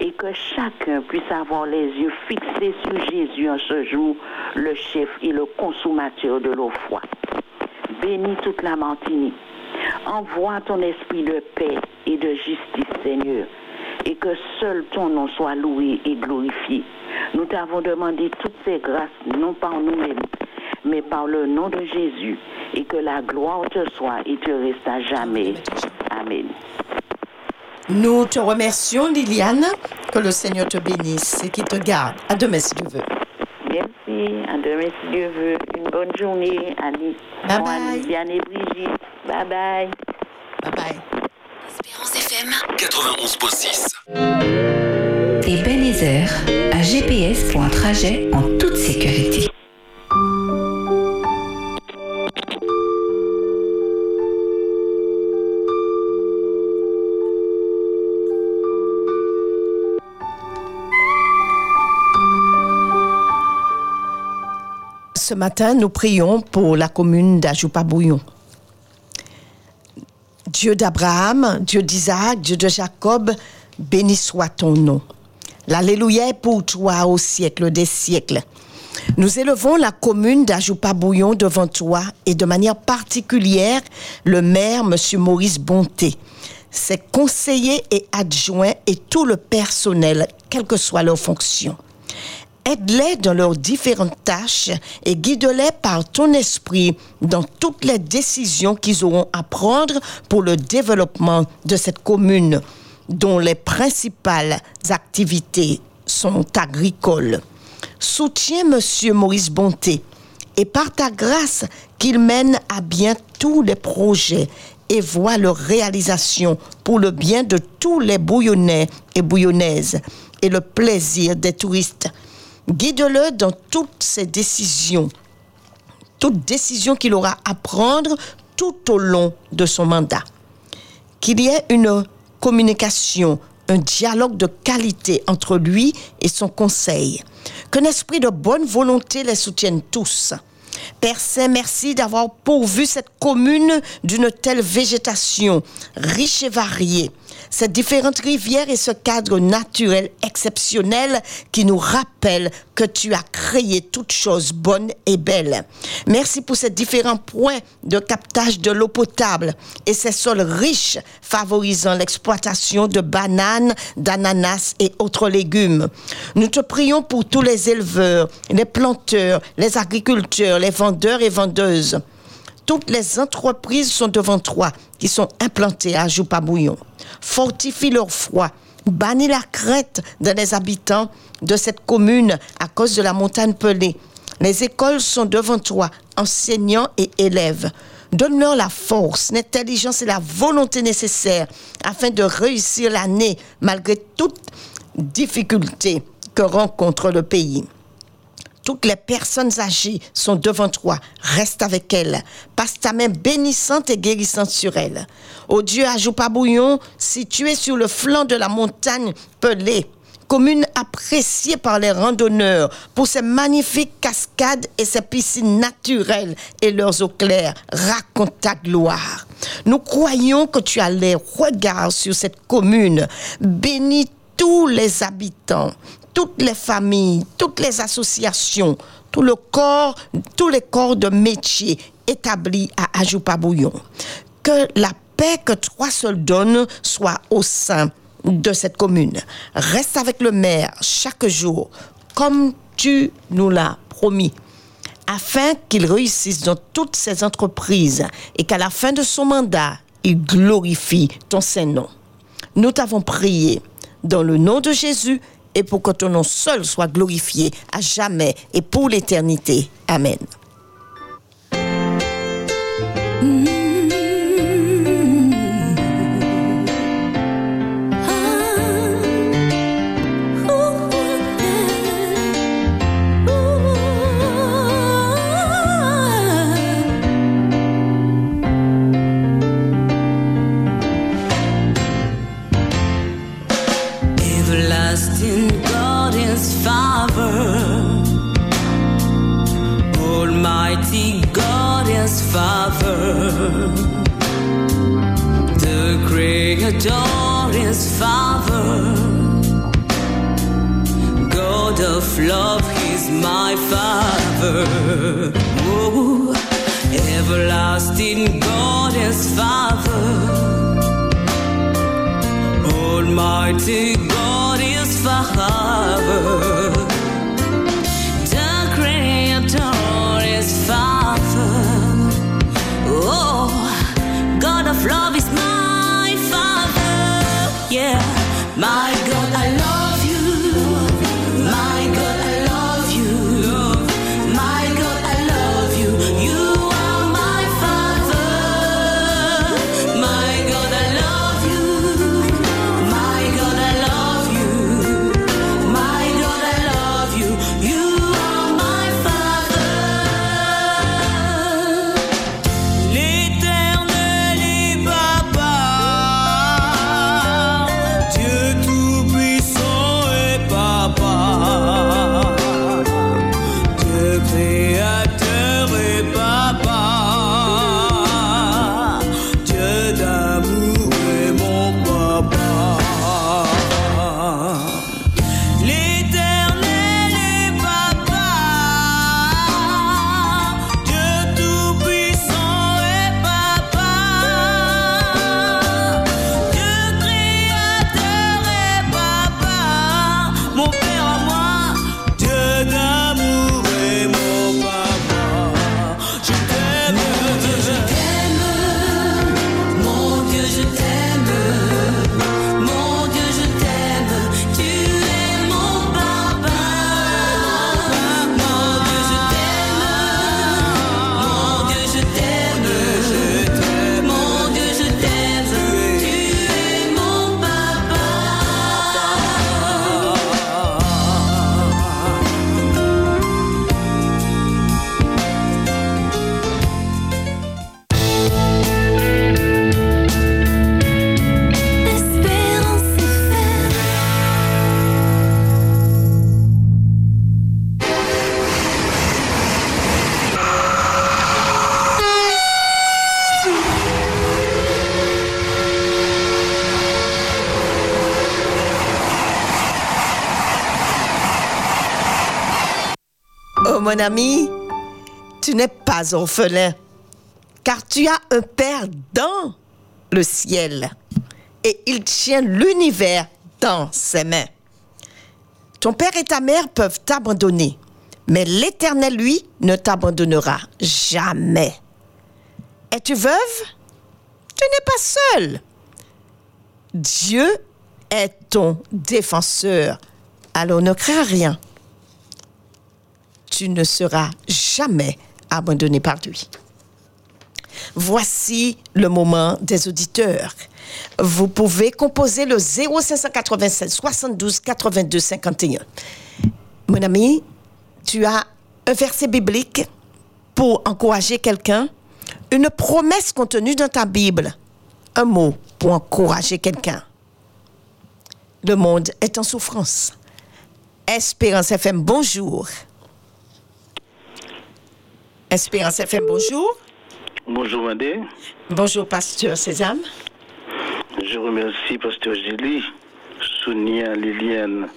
Et que chacun puisse avoir les yeux fixés sur Jésus en ce jour, le chef et le consommateur de leur foi. Bénis toute la Martinique. Envoie ton esprit de paix et de justice, Seigneur, et que seul ton nom soit loué et glorifié. Nous t'avons demandé toutes ces grâces, non par nous-mêmes, mais par le nom de Jésus, et que la gloire te soit et te reste à jamais. Amen.
Nous te remercions, Liliane. Que le Seigneur te bénisse et qu'il te garde. À demain, si Dieu veut.
Merci. À demain, si Dieu veut. Bonne journée, Annie.
Bye
Bon,
bye.
Annie, Diane et Brigitte. Bye bye.
Bye bye.
Espérance FM.
91.6.
Ebenezer, un GPS pour un trajet en toute sécurité.
Ce matin, nous prions pour la commune d'Ajoupa-Bouillon. Dieu d'Abraham, Dieu d'Isaac, Dieu de Jacob, béni soit ton nom. L'Alléluia est pour toi au siècle des siècles. Nous élevons la commune d'Ajoupa-Bouillon devant toi et de manière particulière le maire, M. Maurice Bonté, ses conseillers et adjoints et tout le personnel, quelle que soit leur fonction. Aide-les dans leurs différentes tâches et guide-les par ton esprit dans toutes les décisions qu'ils auront à prendre pour le développement de cette commune, dont les principales activités sont agricoles. Soutiens Monsieur Maurice Bonté et par ta grâce qu'il mène à bien tous les projets et voit leur réalisation pour le bien de tous les bouillonnais et bouillonnaises et le plaisir des touristes. Guide-le dans toutes ses décisions, toutes décisions qu'il aura à prendre tout au long de son mandat. Qu'il y ait une communication, un dialogue de qualité entre lui et son conseil. Qu'un esprit de bonne volonté les soutienne tous. Père Saint, merci d'avoir pourvu cette commune d'une telle végétation riche et variée. Ces différentes rivières et ce cadre naturel exceptionnel qui nous rappelle que tu as créé toutes choses bonnes et belles. Merci pour ces différents points de captage de l'eau potable et ces sols riches favorisant l'exploitation de bananes, d'ananas et autres légumes. Nous te prions pour tous les éleveurs, les planteurs, les agriculteurs, les vendeurs et vendeuses. Toutes les entreprises sont devant toi qui sont implantées à Joupabouillon. Fortifie leur foi. Bannis la crainte dans les habitants de cette commune à cause de la montagne pelée. Les écoles sont devant toi, enseignants et élèves. Donne-leur la force, l'intelligence et la volonté nécessaires afin de réussir l'année malgré toute difficulté que rencontre le pays. Toutes les personnes âgées sont devant toi. Reste avec elles. Passe ta main bénissante et guérissante sur elles. Ô Dieu, à Joupabouillon, situé sur le flanc de la montagne Pelée, commune appréciée par les randonneurs pour ses magnifiques cascades et ses piscines naturelles et leurs eaux claires. Raconte ta gloire. Nous croyons que tu as les regards sur cette commune. Bénis tous les habitants, toutes les familles, toutes les associations, tout le corps, tous les corps de métier établis à Ajoupabouillon. Que la paix que toi seul donnes soit au sein de cette commune. Reste avec le maire chaque jour, comme tu nous l'as promis, afin qu'il réussisse dans toutes ses entreprises et qu'à la fin de son mandat, il glorifie ton Saint-Nom. Nous t'avons prié dans le nom de Jésus et pour que ton nom seul soit glorifié à jamais et pour l'éternité. Amen.
Is Father. The Creator is Father. Oh, God of love is my Father. Yeah, my mon
ami, tu n'es pas orphelin, car tu as un Père dans le ciel et il tient l'univers dans ses mains. Ton père et ta mère peuvent t'abandonner, mais l'Éternel, lui, ne t'abandonnera jamais. Es-tu veuve? Tu n'es pas seule. Dieu est ton défenseur, alors ne crains rien. Tu ne seras jamais abandonné par lui. Voici le moment des auditeurs. Vous pouvez composer le 0596 72 82 51. Mon ami, tu as un verset biblique pour encourager quelqu'un, une promesse contenue dans ta Bible, un mot pour encourager quelqu'un. Le monde est en souffrance. Espérance FM, bonjour. Espérance FM, bonjour.
Bonjour Madé,
Bonjour, pasteur Sésame.
je remercie Pasteur Gélie, Sonia, Liliane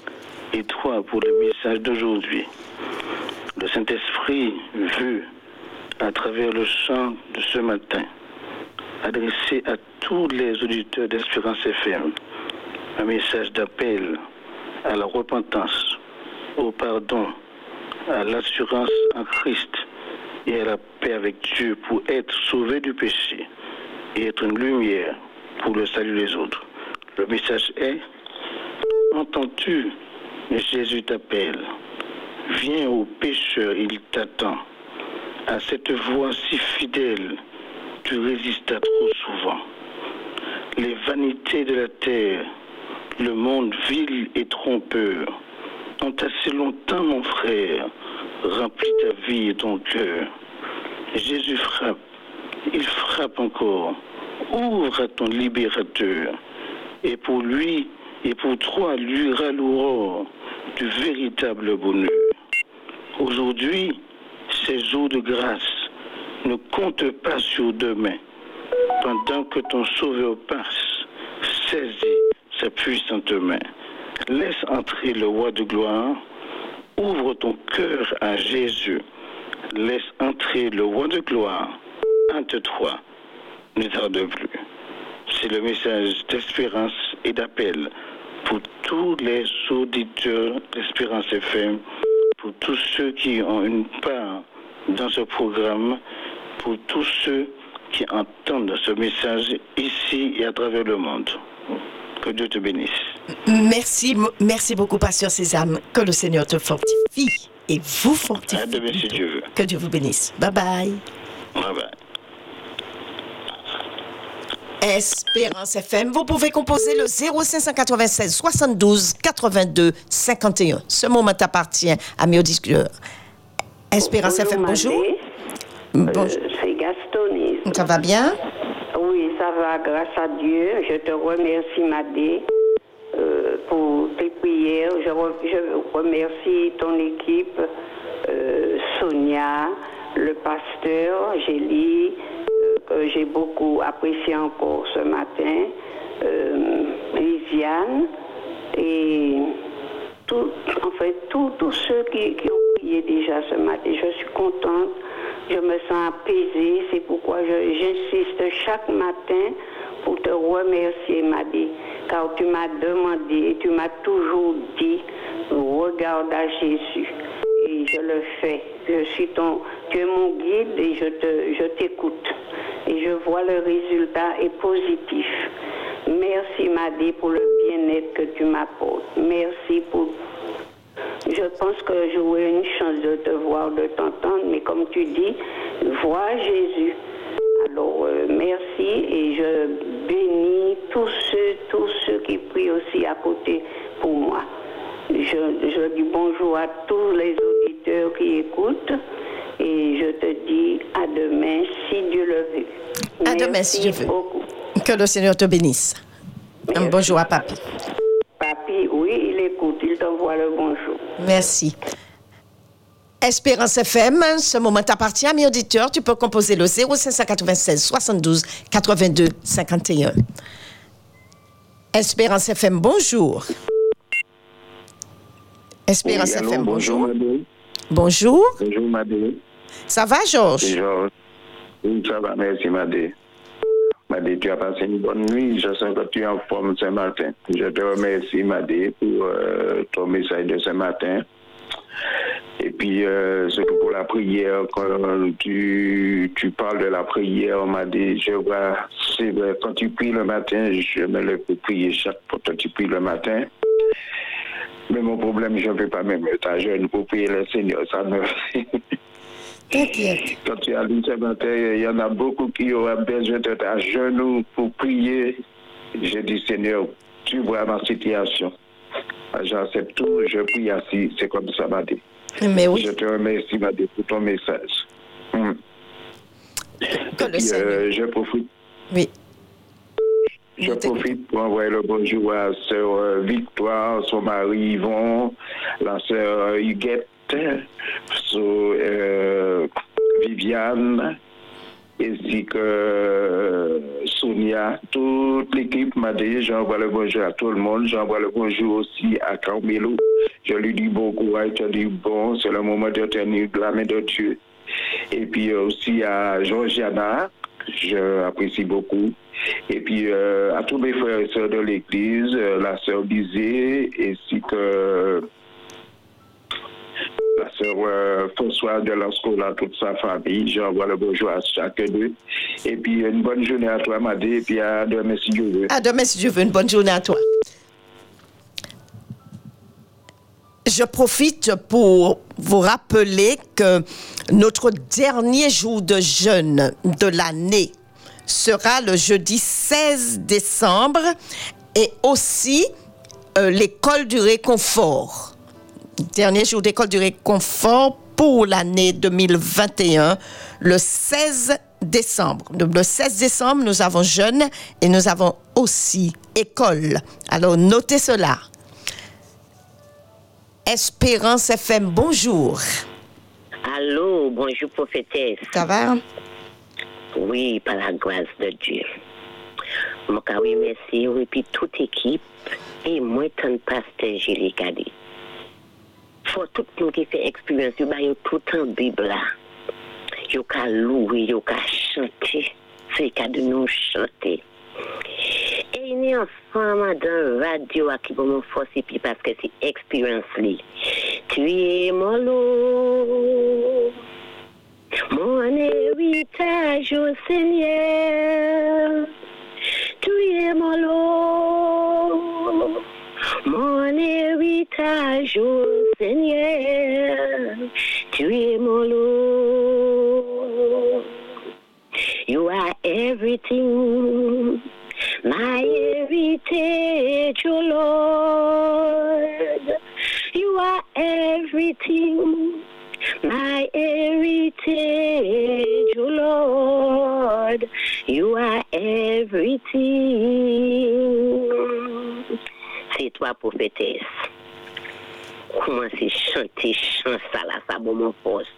et toi pour le message d'aujourd'hui. Le Saint-Esprit veut, à travers le chant de ce matin, adresser à tous les auditeurs d'Espérance FM un message d'appel à la repentance, au pardon, à l'assurance en Christ et à la paix avec Dieu pour être sauvé du péché et être une lumière pour le salut des autres. Le message est, entends-tu, Jésus t'appelle. Viens au pécheur, il t'attend. À cette voix si fidèle, tu résistas trop souvent. Les vanités de la terre, le monde vil et trompeur, ont assez longtemps, mon frère, rempli ta vie et ton cœur. Jésus frappe, il frappe encore. Ouvre à ton libérateur. Et pour lui et pour toi, luira l'aurore du véritable bonheur. Aujourd'hui, ces jours de grâce ne comptent pas sur demain. Pendant que ton Sauveur passe, saisis sa puissante main. Laisse entrer le roi de gloire. Ouvre ton cœur à Jésus. Laisse entrer le roi de gloire. Hâte-toi. Ne tarde plus. C'est le message d'espérance et d'appel pour tous les auditeurs d'Espérance FM, pour tous ceux qui ont une part dans ce programme, pour tous ceux qui entendent ce message ici et à travers le monde. Que Dieu te bénisse.
Merci, merci beaucoup, pasteur Sésame. Que le Seigneur te fortifie et vous fortifie.
À demain si Dieu veut.
Que Dieu vous bénisse. Bye bye.
Bye bye.
Espérance FM, vous pouvez composer le 0596 72 82 51. Ce moment appartient à mes auditeurs. Espérance FM, bonjour. Bonjour.
Euh, c'est Gastonise.
Ça va bien?
Oui, ça va, grâce à Dieu. Je te remercie, Madé, euh, pour tes prières. Je, re- je remercie ton équipe, euh, Sonia, le pasteur, Gélie, euh, que j'ai beaucoup apprécié encore ce matin, Lisiane, et tout, en fait, tous ceux qui, qui ont prié déjà ce matin. Je suis contente, je me sens apaisée. C'est pourquoi j'insiste chaque matin pour te remercier, Madi, car tu m'as demandé et tu m'as toujours dit, regarde à Jésus. Et je le fais. Je suis ton, tu es mon guide et je te, je t'écoute. Et je vois le résultat est positif. Merci, Madi, pour le bien-être que tu m'apportes. Merci pour je pense que j'aurai une chance de te voir, de t'entendre, mais comme tu dis, vois Jésus. Alors, euh, merci et je bénis tous ceux, tous ceux qui prient aussi à côté pour moi. Je, je dis bonjour à tous les auditeurs qui écoutent et je te dis à demain si Dieu le veut.
À demain, si Dieu veut.
beaucoup.
Que le Seigneur te bénisse. Un bonjour à Papi.
Papi, oui, il écoute, il t'envoie le bonjour.
Merci. Espérance FM, ce moment t'appartient à mes auditeurs. Tu peux composer le 0596 72 82 51. Espérance FM, bonjour. Espérance
Oui, allô,
FM, bonjour. Bonjour.
Bonjour, Madé.
Ça va, Georges?
Georges. Oui, ça va, merci, Madé. Madé, tu as passé une bonne nuit. Je sens que tu es en forme ce matin. Je te remercie, Madé, pour euh, ton message de ce matin. Et puis, euh, surtout pour la prière, quand tu, tu parles de la prière, on m'a dit, je vois, c'est vrai, quand tu pries le matin, je me lève pour prier chaque fois que tu pries le matin. Mais mon problème, je ne peux pas même être à jeune pour prier le Seigneur. Ça me... <laughs>
T'inquiète.
Quand tu as lu ce matin, il y en a beaucoup qui auraient besoin d'être à genoux pour prier. Je dis, Seigneur, tu vois ma situation. J'accepte tout, je prie assis. C'est comme ça m'a dit.
Mais oui.
Je te remercie, Madé, pour ton message. Hmm.
Que
Et
le
puis,
Seigneur.
euh, je profite.
Oui.
Je profite pour envoyer le bonjour à sœur euh, Victoire, son mari Yvon, la sœur euh, Huguette, euh, Viviane, ainsi que euh, Sonia, toute l'équipe m'a dit, j'envoie le bonjour à tout le monde, j'envoie le bonjour aussi à Carmelo. Je lui dis bon courage, je dis bon, c'est le moment de tenir la main de Dieu. Et puis euh, aussi à Georgiana, je apprécie beaucoup. Et puis euh, à tous mes frères et sœurs de l'Église, la sœur Bizet, ainsi que la sœur euh, François de la Scola, toute sa famille. J'envoie le bonjour à chacun d'eux. Et puis une bonne journée à toi, Madé, et puis à demain si Dieu veut.
À demain, si Dieu veut. Une bonne journée à toi. Je profite pour vous rappeler que notre dernier jour de jeûne de l'année sera le jeudi 16 décembre et aussi euh, l'école du réconfort. Dernier jour d'école du réconfort pour l'année 2021, le 16 décembre. Donc, Le 16 décembre, nous avons jeûne et nous avons aussi école. Alors, notez cela. Espérance FM, bonjour.
Allô, bonjour prophétesse.
Ça va?
Oui, par la grâce de Dieu. Mon cas, oui, merci. Et puis toute équipe, et moi, tant pasteur Kadé. Faut tout le monde qui fait expérience, il y a tout en Bible là. Il y a louer, il y a chanter. C'est cas de nous chanter. Et il y a ensemble dans la radio qui va me forcer, parce que c'est expérience. Tu es mon lot. Mon héritage au Seigneur, tu es mon lot. Mon héritage au Seigneur, tu es mon lot. You are everything, my heritage, oh Lord. You are everything, my heritage, oh Lord. You are everything. C'est toi, prophétesse. Comment c'est chanter, chant ça ça bon mon force.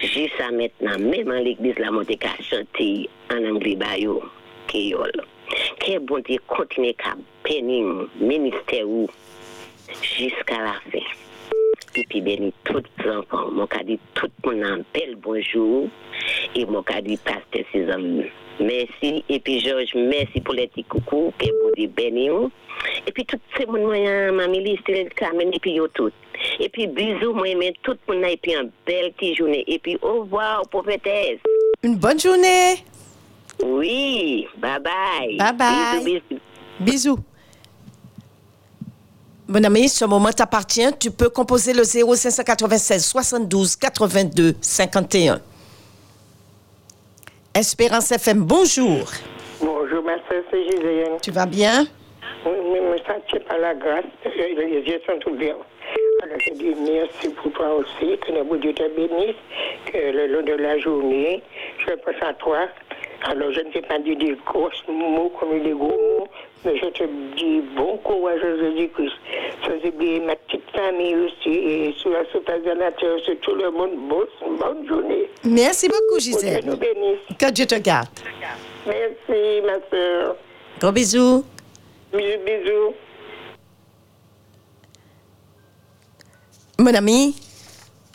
Jusqu'à maintenant, même en l'église, la montée qu'à chanter en anglais, bayo, kéol. Que bon Dieu continue qu'à bénir ministère jusqu'à la fin. Et puis bénir tous les enfants. Mon dit tout le monde un bel bonjour. Et mon dit pasteur ses amis. Merci. Et puis Georges, merci pour les petits coucou. Que bon Dieu bénir. Et puis tout ces monde moyen, ma milice, le Carmen, et puis yo tout. Et puis bisous, moi, mais tout le monde, et puis une belle petite journée. Et puis au revoir, prophétesse.
Une bonne journée.
Oui, bye bye.
Bye bye.
Bisous, bisous.
Bisous. Mon ami, ce moment t'appartient. Tu peux composer le 0596 72 82 51. Espérance FM, bonjour.
Bonjour, ma soeur, c'est Gisèle.
Tu vas bien?
Oui, mais me sentir par la grâce, euh, les yeux sont ouverts. Alors, je dis merci pour toi aussi, que le bon Dieu te bénisse, que le long de la journée, je pense à toi. Alors, je ne sais pas dire des gros mots comme des gros mots, mais je te dis bon courage à Jésus-Christ. Sans oublier ma petite famille aussi, et sur la surface de la terre, sur tout le monde, bonne, bonne journée.
Merci beaucoup,
Que Dieu
Gisèle.
nous bénisse.
Que Dieu te garde.
Merci, ma soeur.
Gros bisous.
Bisous, bisous.
Mon ami,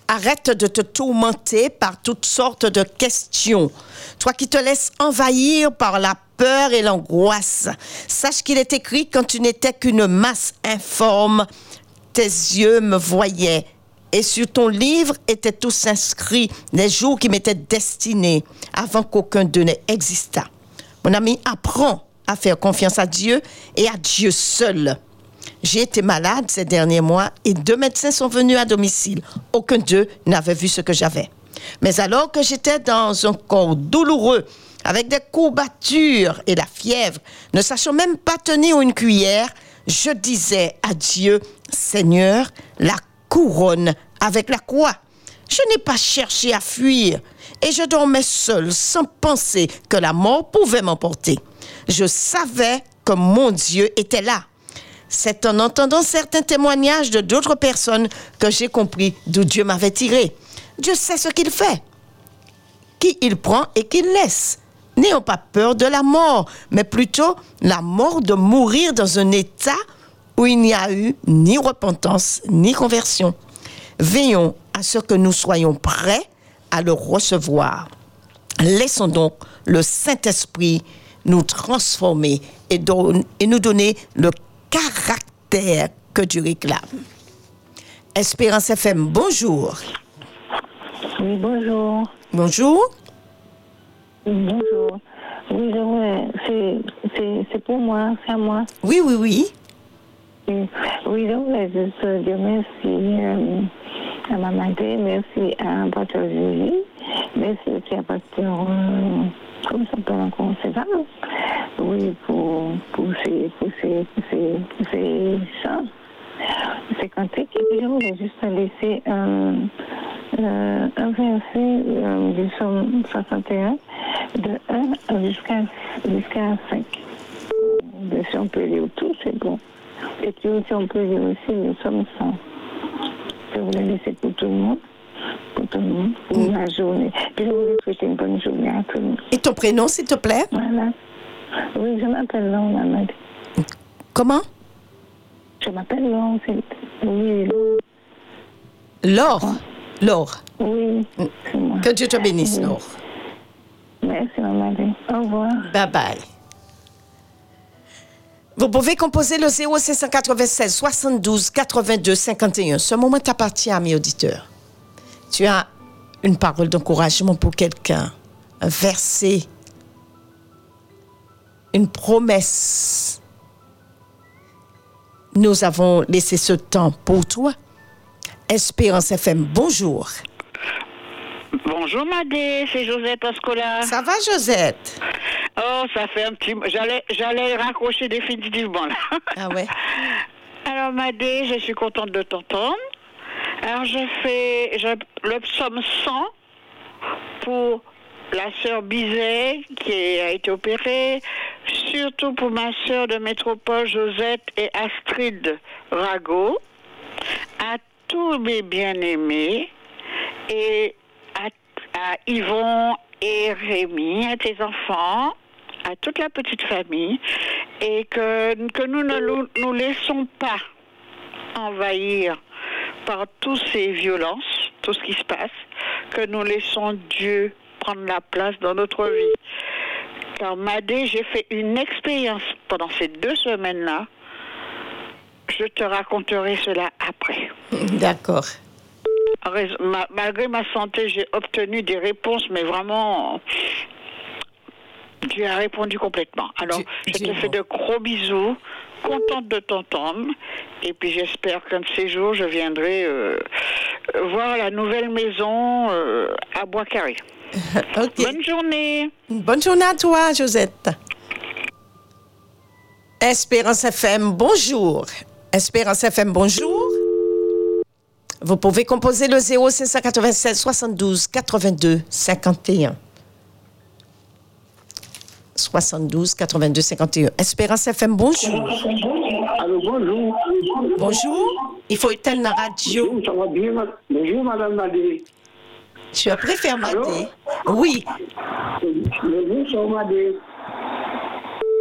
arrête de te tourmenter par toutes sortes de questions. Toi qui te laisses envahir par la peur et l'angoisse. Sache qu'il est écrit quand tu n'étais qu'une masse informe, tes yeux me voyaient. Et sur ton livre étaient tous inscrits les jours qui m'étaient destinés avant qu'aucun d'eux n'existât. Mon ami, apprends à faire confiance à Dieu et à Dieu seul. J'ai été malade ces derniers mois et deux médecins sont venus à domicile. Aucun d'eux n'avait vu ce que j'avais. Mais alors que j'étais dans un corps douloureux, avec des courbatures et la fièvre, ne sachant même pas tenir une cuillère, je disais à Dieu, Seigneur, la couronne avec la croix. Je n'ai pas cherché à fuir et je dormais seul sans penser que la mort pouvait m'emporter. Je savais que mon Dieu était là. C'est en entendant certains témoignages de d'autres personnes que j'ai compris d'où Dieu m'avait tiré. Dieu sait ce qu'il fait, qui il prend et qu'il laisse. N'ayons pas peur de la mort, mais plutôt la mort de mourir dans un état où il n'y a eu ni repentance ni conversion. Veillons à ce que nous soyons prêts à le recevoir. Laissons donc le Saint-Esprit nous transformer et, et nous donner le caractère que Dieu réclame. Espérance FM, bonjour.
Oui, bonjour.
Bonjour.
Bonjour. Oui, j'aimerais- c'est- pour moi, c'est à moi.
Oui, oui, oui.
Oui, oui j'aimerais juste dire merci euh, à ma mère, merci à Pasteur Julie, merci aussi à Pasteur, comment ça encore, c'est ça Oui, pour, pour ces, pour ces, pour ces, pour ces chants, ces cantiques. Et puis j'aimerais juste laisser un, euh, un verset euh, du psaume 61, de 1 jusqu'à jusqu'à 5. Mais si on peut lire tout, c'est bon. Et puis si on peut lire aussi le psaume 100. Je voulais laisser pour tout le monde, pour tout le monde, pour la journée. Puis je voulais souhaiter une bonne journée à tout le monde.
Et ton prénom, s'il te plaît?
Voilà. Oui, je m'appelle Laure Mamad.
Comment?
Je m'appelle Laure, c'est... Oui, Laure.
Laure. Laure.
Oui, c'est moi.
Que Dieu te bénisse,
Oui.
Laure.
Merci, maman. Au revoir.
Bye bye. Vous pouvez composer le 0596 72 82 51. Ce moment t'appartient, mes auditeurs. Tu as une parole d'encouragement pour quelqu'un, un verset, une promesse. Nous avons laissé ce temps pour toi. Espérance FM, bonjour.
Bonjour Madé, c'est Josette Ascola.
Ça va Josette?
Oh, ça fait un petit... J'allais, j'allais raccrocher définitivement là.
Ah ouais? <laughs>
Alors Madé, je suis contente de t'entendre. Alors je fais le psaume 100 pour la sœur Bizet qui a été opérée, surtout pour ma sœur de métropole Josette et Astrid Rago, à tous mes bien-aimés et à, à Yvon et Rémi, à tes enfants, à toute la petite famille, et que, que nous ne nous laissons pas envahir par toutes ces violences, tout ce qui se passe, que nous laissons Dieu prendre la place dans notre vie. Car Madé, j'ai fait une expérience pendant ces deux semaines-là. Je te raconterai cela après.
D'accord.
Malgré ma santé, j'ai obtenu des réponses, mais vraiment, Dieu a répondu complètement. Alors, je te fais de gros bisous, contente de t'entendre, et puis j'espère qu'un de ces jours, je viendrai euh, voir la nouvelle maison euh, à Bois-Carré. <laughs> Bonne journée.
Bonne journée à toi, Josette. Espérance FM, bonjour. Espérance FM, bonjour. Vous pouvez composer le 0596 72 82 51. 72 82 51. Espérance FM, bonjour.
Allô, bonjour.
Bonjour. Il faut éteindre la radio.
Bonjour, ça va bien, ma- Bonjour, madame Madé.
Tu as préféré Madé? Oui.
Bonjour, Madé.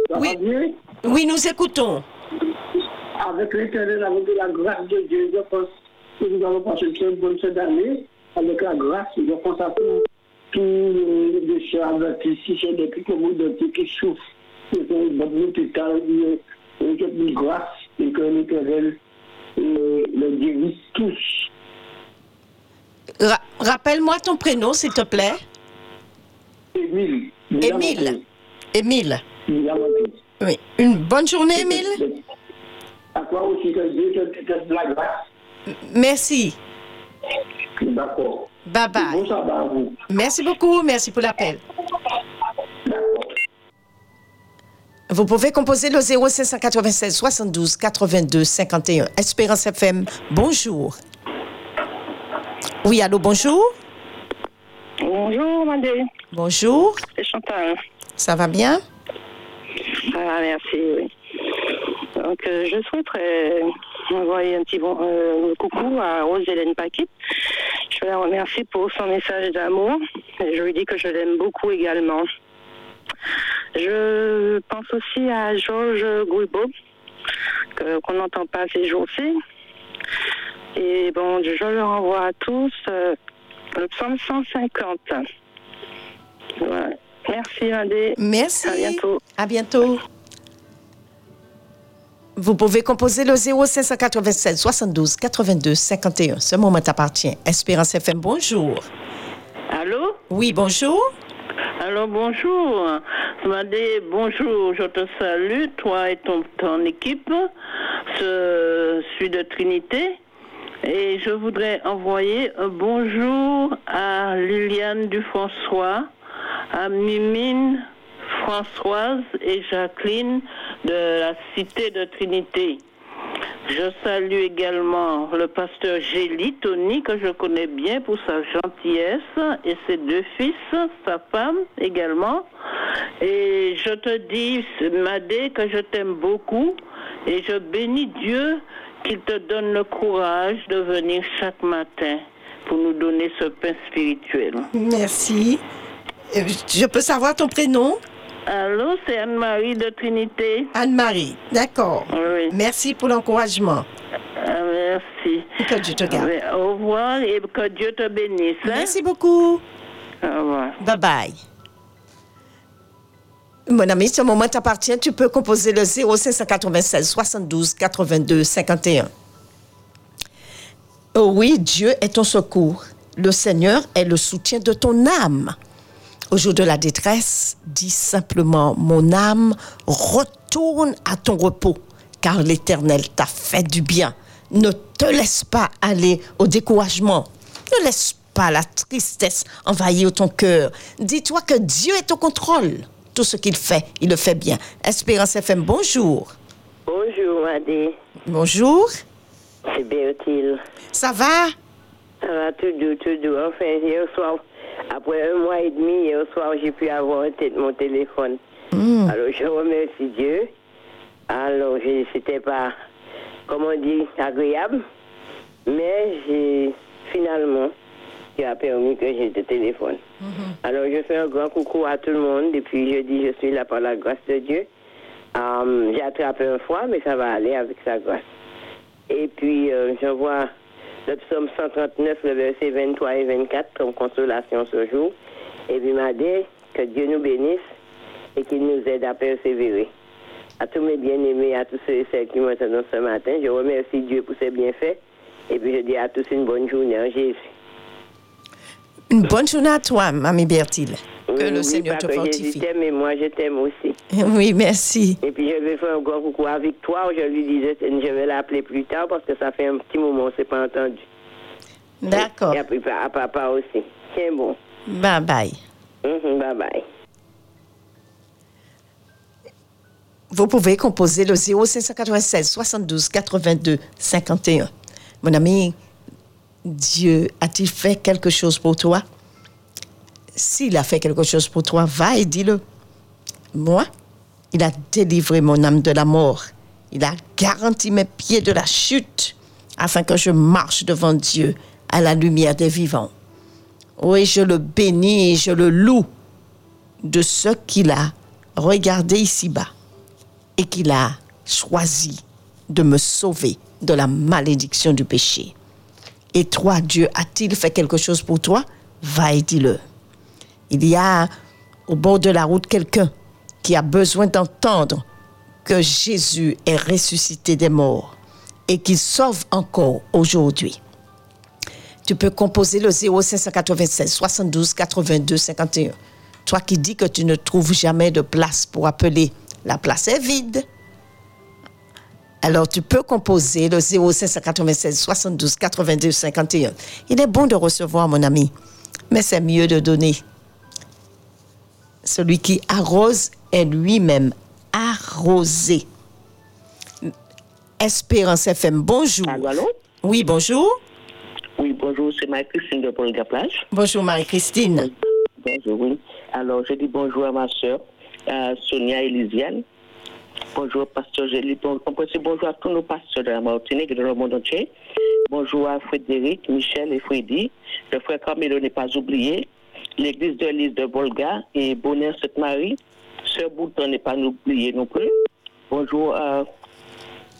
Ça
Oui.
va bien?
Oui, nous écoutons.
Avec l'éternel, avec la grâce de Dieu, je pense que nous allons passer une bonne année. Avec la grâce, je pense à tous tous les déchets avertis, c'est des petits communes qui souffrent. C'est une bonne hôpital, une une grâce, et que euh, le dirige tous.
Ra- Rappelle-moi ton prénom, s'il te plaît.
Émile.
Émile. Émile. Oui. Une bonne journée, Émile.
À toi aussi, que Dieu te la grâce.
Merci.
D'accord.
Bye bye.
Bon sabbat à vous.
Merci beaucoup. Merci pour l'appel. Vous pouvez composer le 0596 72 82 51. Espérance FM, bonjour. Oui, allô, bonjour.
Bonjour, Madé.
Bonjour.
C'est Chantal.
Ça va bien?
Ah, merci, oui. Donc, euh, je souhaiterais envoyer un petit bon, euh, coucou à Rose-Hélène Paquet. Je la remercie pour son message d'amour. Je lui dis que je l'aime beaucoup également. Je pense aussi à Georges Gouibo, que- qu'on n'entend pas ces jours-ci. Et bon, je leur envoie à tous euh, le psaume 150. Voilà. Merci, Madé.
Merci.
À bientôt.
À bientôt. Vous pouvez composer le 0596 72 82 51. Ce moment t'appartient. Espérance FM, bonjour.
Allô?
Oui, bonjour.
Alors bonjour. Madé, bonjour, je te salue, toi et ton, ton équipe. Je suis de Trinité. Et je voudrais envoyer un bonjour à Liliane Dufançois, à Mimine Françoise et Jacqueline de la cité de Trinité. Je salue également le pasteur Gély, Tony, que je connais bien pour sa gentillesse, et ses deux fils, sa femme également. Et je te dis, Madé, que je t'aime beaucoup, et je bénis Dieu qu'il te donne le courage de venir chaque matin pour nous donner ce pain spirituel.
Merci. Euh, Je peux savoir ton prénom?
Allô, c'est Anne-Marie de Trinité.
Anne-Marie, d'accord.
Oui.
Merci pour l'encouragement.
Ah, merci.
Que Dieu te garde.
Au revoir et que Dieu te bénisse. hein.
Merci beaucoup.
Au revoir.
Bye bye. Mon ami, ce moment t'appartient. Tu peux composer le 0596 72 82 51. Oh oui, Dieu est ton secours. Le Seigneur est le soutien de ton âme. Au jour de la détresse, dis simplement, mon âme, retourne à ton repos, car l'Éternel t'a fait du bien. Ne te laisse pas aller au découragement. Ne laisse pas la tristesse envahir ton cœur. Dis-toi que Dieu est au contrôle. Tout ce qu'il fait, il le fait bien. Espérance FM, bonjour.
Bonjour, Madé.
Bonjour.
C'est Bertil.
Ça va?
Ça va tout doux, tout doux. Enfin, hier soir, après un mois et demi, hier soir, j'ai pu avoir en tête mon téléphone.
Hmm.
Alors, je remercie Dieu. Alors, je- c'était pas, comment dit, agréable. Mais j'ai, finalement, Dieu a permis que j'ai le téléphone. Alors, je fais un grand coucou à tout le monde. Depuis jeudi, je suis là par la grâce de Dieu. Euh, j'ai attrapé un foie, mais ça va aller avec sa grâce. Et puis, euh, je vois le psaume 139, le verset 23 et 24 comme consolation ce jour. Et puis, m'a dit que Dieu nous bénisse et qu'il nous aide à persévérer. À tous mes bien-aimés, à tous ceux et celles qui m'entendent ce matin, je remercie Dieu pour ses bienfaits. Et puis, je dis à tous une bonne journée en Jésus.
Une bonne journée à toi, Mamie Bertile. Que le Seigneur
pas
te fortifie.
t'aime et moi, je t'aime aussi. <laughs>
Oui, merci.
Et puis, je vais faire un grand coucou à Victoire. Je lui disais, je vais l'appeler plus tard parce que ça fait un petit moment, on ne s'est pas entendu.
D'accord.
Et à, papa aussi. Tiens bon.
Bye bye.
Mhm, bye bye.
Vous pouvez composer le 0596 72 82 51. Mon ami, Dieu a-t-il fait quelque chose pour toi? S'il a fait quelque chose pour toi, va et dis-le. Moi, il a délivré mon âme de la mort. Il a garanti mes pieds de la chute afin que je marche devant Dieu à la lumière des vivants. Oui, je le bénis et je le loue de ce qu'il a regardé ici-bas et qu'il a choisi de me sauver de la malédiction du péché. Et toi, Dieu a-t-il fait quelque chose pour toi? Va et dis-le. Il y a au bord de la route quelqu'un qui a besoin d'entendre que Jésus est ressuscité des morts et qu'il sauve encore aujourd'hui. Tu peux composer le 0596 72 82 51. Toi qui dis que tu ne trouves jamais de place pour appeler, la place est vide. Alors tu peux composer le 0596 72 82 51. Il est bon de recevoir, mon ami, mais c'est mieux de donner. Celui qui arrose est lui-même arrosé. Espérance FM, bonjour. Oui, bonjour.
Oui, bonjour, c'est Marie-Christine de Paul Gaplage.
Bonjour Marie-Christine.
Bonjour, oui. Alors, je dis bonjour à ma soeur, à Sonia et Lisiane. Bonjour, pasteur Gély. Bon, on peut dire bonjour à tous nos pasteurs de la Martinique et de le monde entier. Bonjour à Frédéric, Michel et Freddy. Le frère Carmelo n'est pas oublié. L'église de l'île de Volga et Bonheur Sainte-Marie. Sœur Bouton n'est pas oublié non plus. Bonjour à,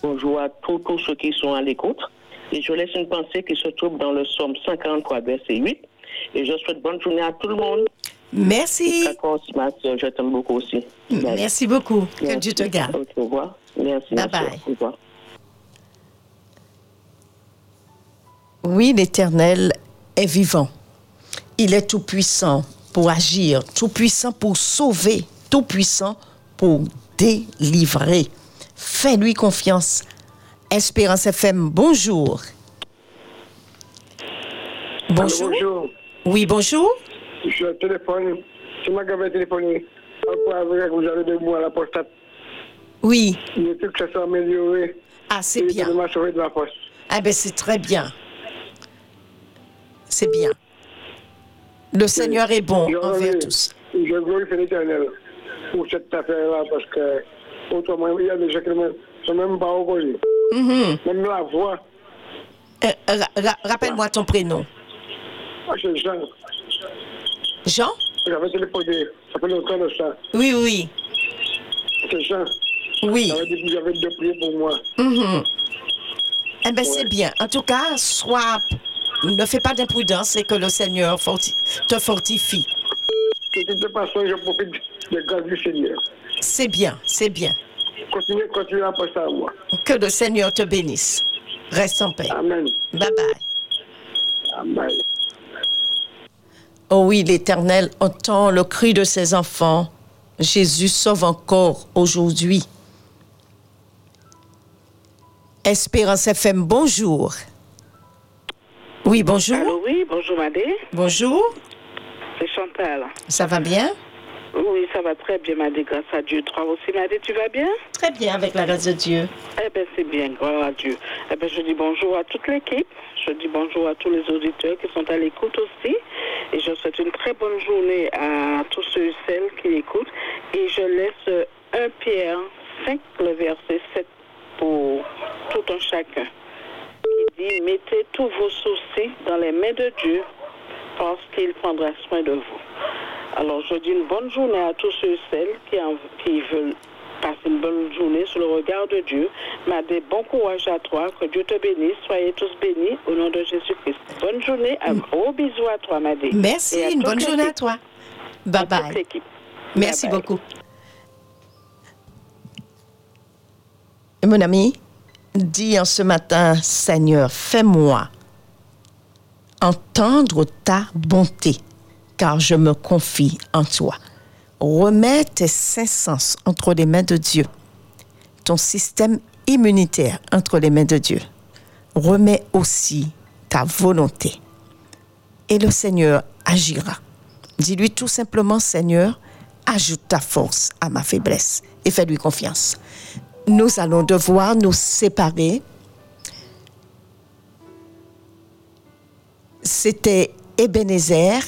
bonjour à tous, tous ceux qui sont à l'écoute. Et je laisse une pensée qui se trouve dans le psaume 143, verset 8. Et je souhaite bonne journée à tout le monde.
Merci.
Je t'aime beaucoup aussi.
Merci beaucoup. Que Dieu te garde.
Au revoir. Merci.
Bye bye.
Au revoir.
Oui, l'Éternel est vivant. Il est tout-puissant pour agir, tout-puissant pour sauver, tout-puissant pour délivrer. Fais-lui confiance. Espérance FM, bonjour. Bonjour.
bonjour.
Oui, bonjour.
Je téléphone. C'est moi qui avais téléphoné. Vous avez de moi à la postate.
Oui.
Le truc, ça s'est amélioré.
Ah, c'est bien.
Il de la poste.
Ah ben c'est très bien. C'est bien. Le Seigneur est bon
Je
envers tous.
Je glorifie l'éternel pour cette affaire-là parce que, autrement, il y a des gens qui ne sont même pas opposés.
Mhm.
Même la voix,
Euh, ra- ra- Rappelle-moi ton prénom.
ah, c'est Jean.
Jean?
J'avais téléphoné, ça fait longtemps de ça.
Oui, oui.
C'est Jean.
Oui.
J'avais dit que j'avais de prier pour moi.
Mhm. Eh bien, c'est bien. En tout cas, sois... Ne fais pas d'imprudence et que le Seigneur forti- te fortifie.
De toute façon, je profite des grâces du Seigneur.
C'est bien, c'est bien.
Continuez, continuez à passer à moi.
Que le Seigneur te bénisse. Reste en paix.
Amen.
Bye bye.
Amen.
Oh oui, l'Éternel entend le cri de ses enfants. Jésus sauve encore aujourd'hui. Espérance FM, bonjour. Oui, bonjour.
Allô, oui, bonjour Madé.
Bonjour.
C'est Chantal.
Ça va bien?
Oui, ça va très bien Madé, grâce à Dieu. Toi aussi Madé, tu vas bien?
Très bien, avec la grâce de Dieu.
Eh bien, c'est bien, gloire à Dieu. Eh bien, je dis bonjour à toute l'équipe. Je dis bonjour à tous les auditeurs qui sont à l'écoute aussi. Et je souhaite une très bonne journée à tous ceux et celles qui écoutent. Et je laisse euh, 1 Pierre 5, le verset 7 pour tout un chacun. Dit, mettez tous vos soucis dans les mains de Dieu parce qu'il prendra soin de vous. Alors, je dis une bonne journée à tous ceux et celles qui, en- qui veulent passer une bonne journée sous le regard de Dieu. Madé, bon courage à toi. Que Dieu te bénisse. Soyez tous bénis au nom de Jésus-Christ. Bonne journée. Un gros bisou à toi, Madé.
Merci, une bonne journée à toi. Bye bye. Merci
Bye bye.
beaucoup. Et mon ami, dis en ce matin, Seigneur, fais-moi entendre ta bonté, car je me confie en toi. Remets tes cinq sens entre les mains de Dieu, ton système immunitaire entre les mains de Dieu. Remets aussi ta volonté. Et le Seigneur agira. Dis-lui tout simplement, Seigneur, ajoute ta force à ma faiblesse et fais-lui confiance. Nous allons devoir nous séparer. C'était Ebenezer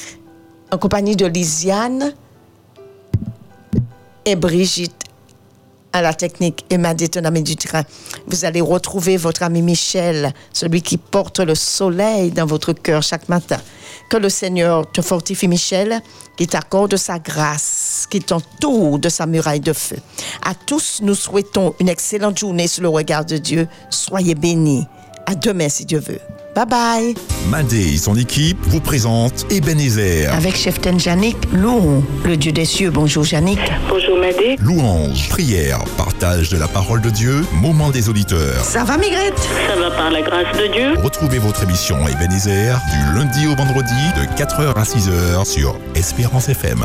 en compagnie de Lisiane et Brigitte à la technique et ma détonamée du train. Vous allez retrouver votre ami Michel, celui qui porte le soleil dans votre cœur chaque matin. Que le Seigneur te fortifie, Michel, qui t'accorde sa grâce, qui t'entoure de sa muraille de feu. À tous, nous souhaitons une excellente journée sous le regard de Dieu. Soyez bénis. À demain, si Dieu veut. Bye bye.
Madé et son équipe vous présentent Ebenezer.
Avec Chef Janik, louons le Dieu des cieux. Bonjour, Janik.
Bonjour, Madé.
Louange, prière, partage de la parole de Dieu, moment des auditeurs.
Ça va, Migrette?
Ça va par la grâce de Dieu.
Retrouvez votre émission Ebenezer du lundi au vendredi de 4h à 6h sur Espérance FM.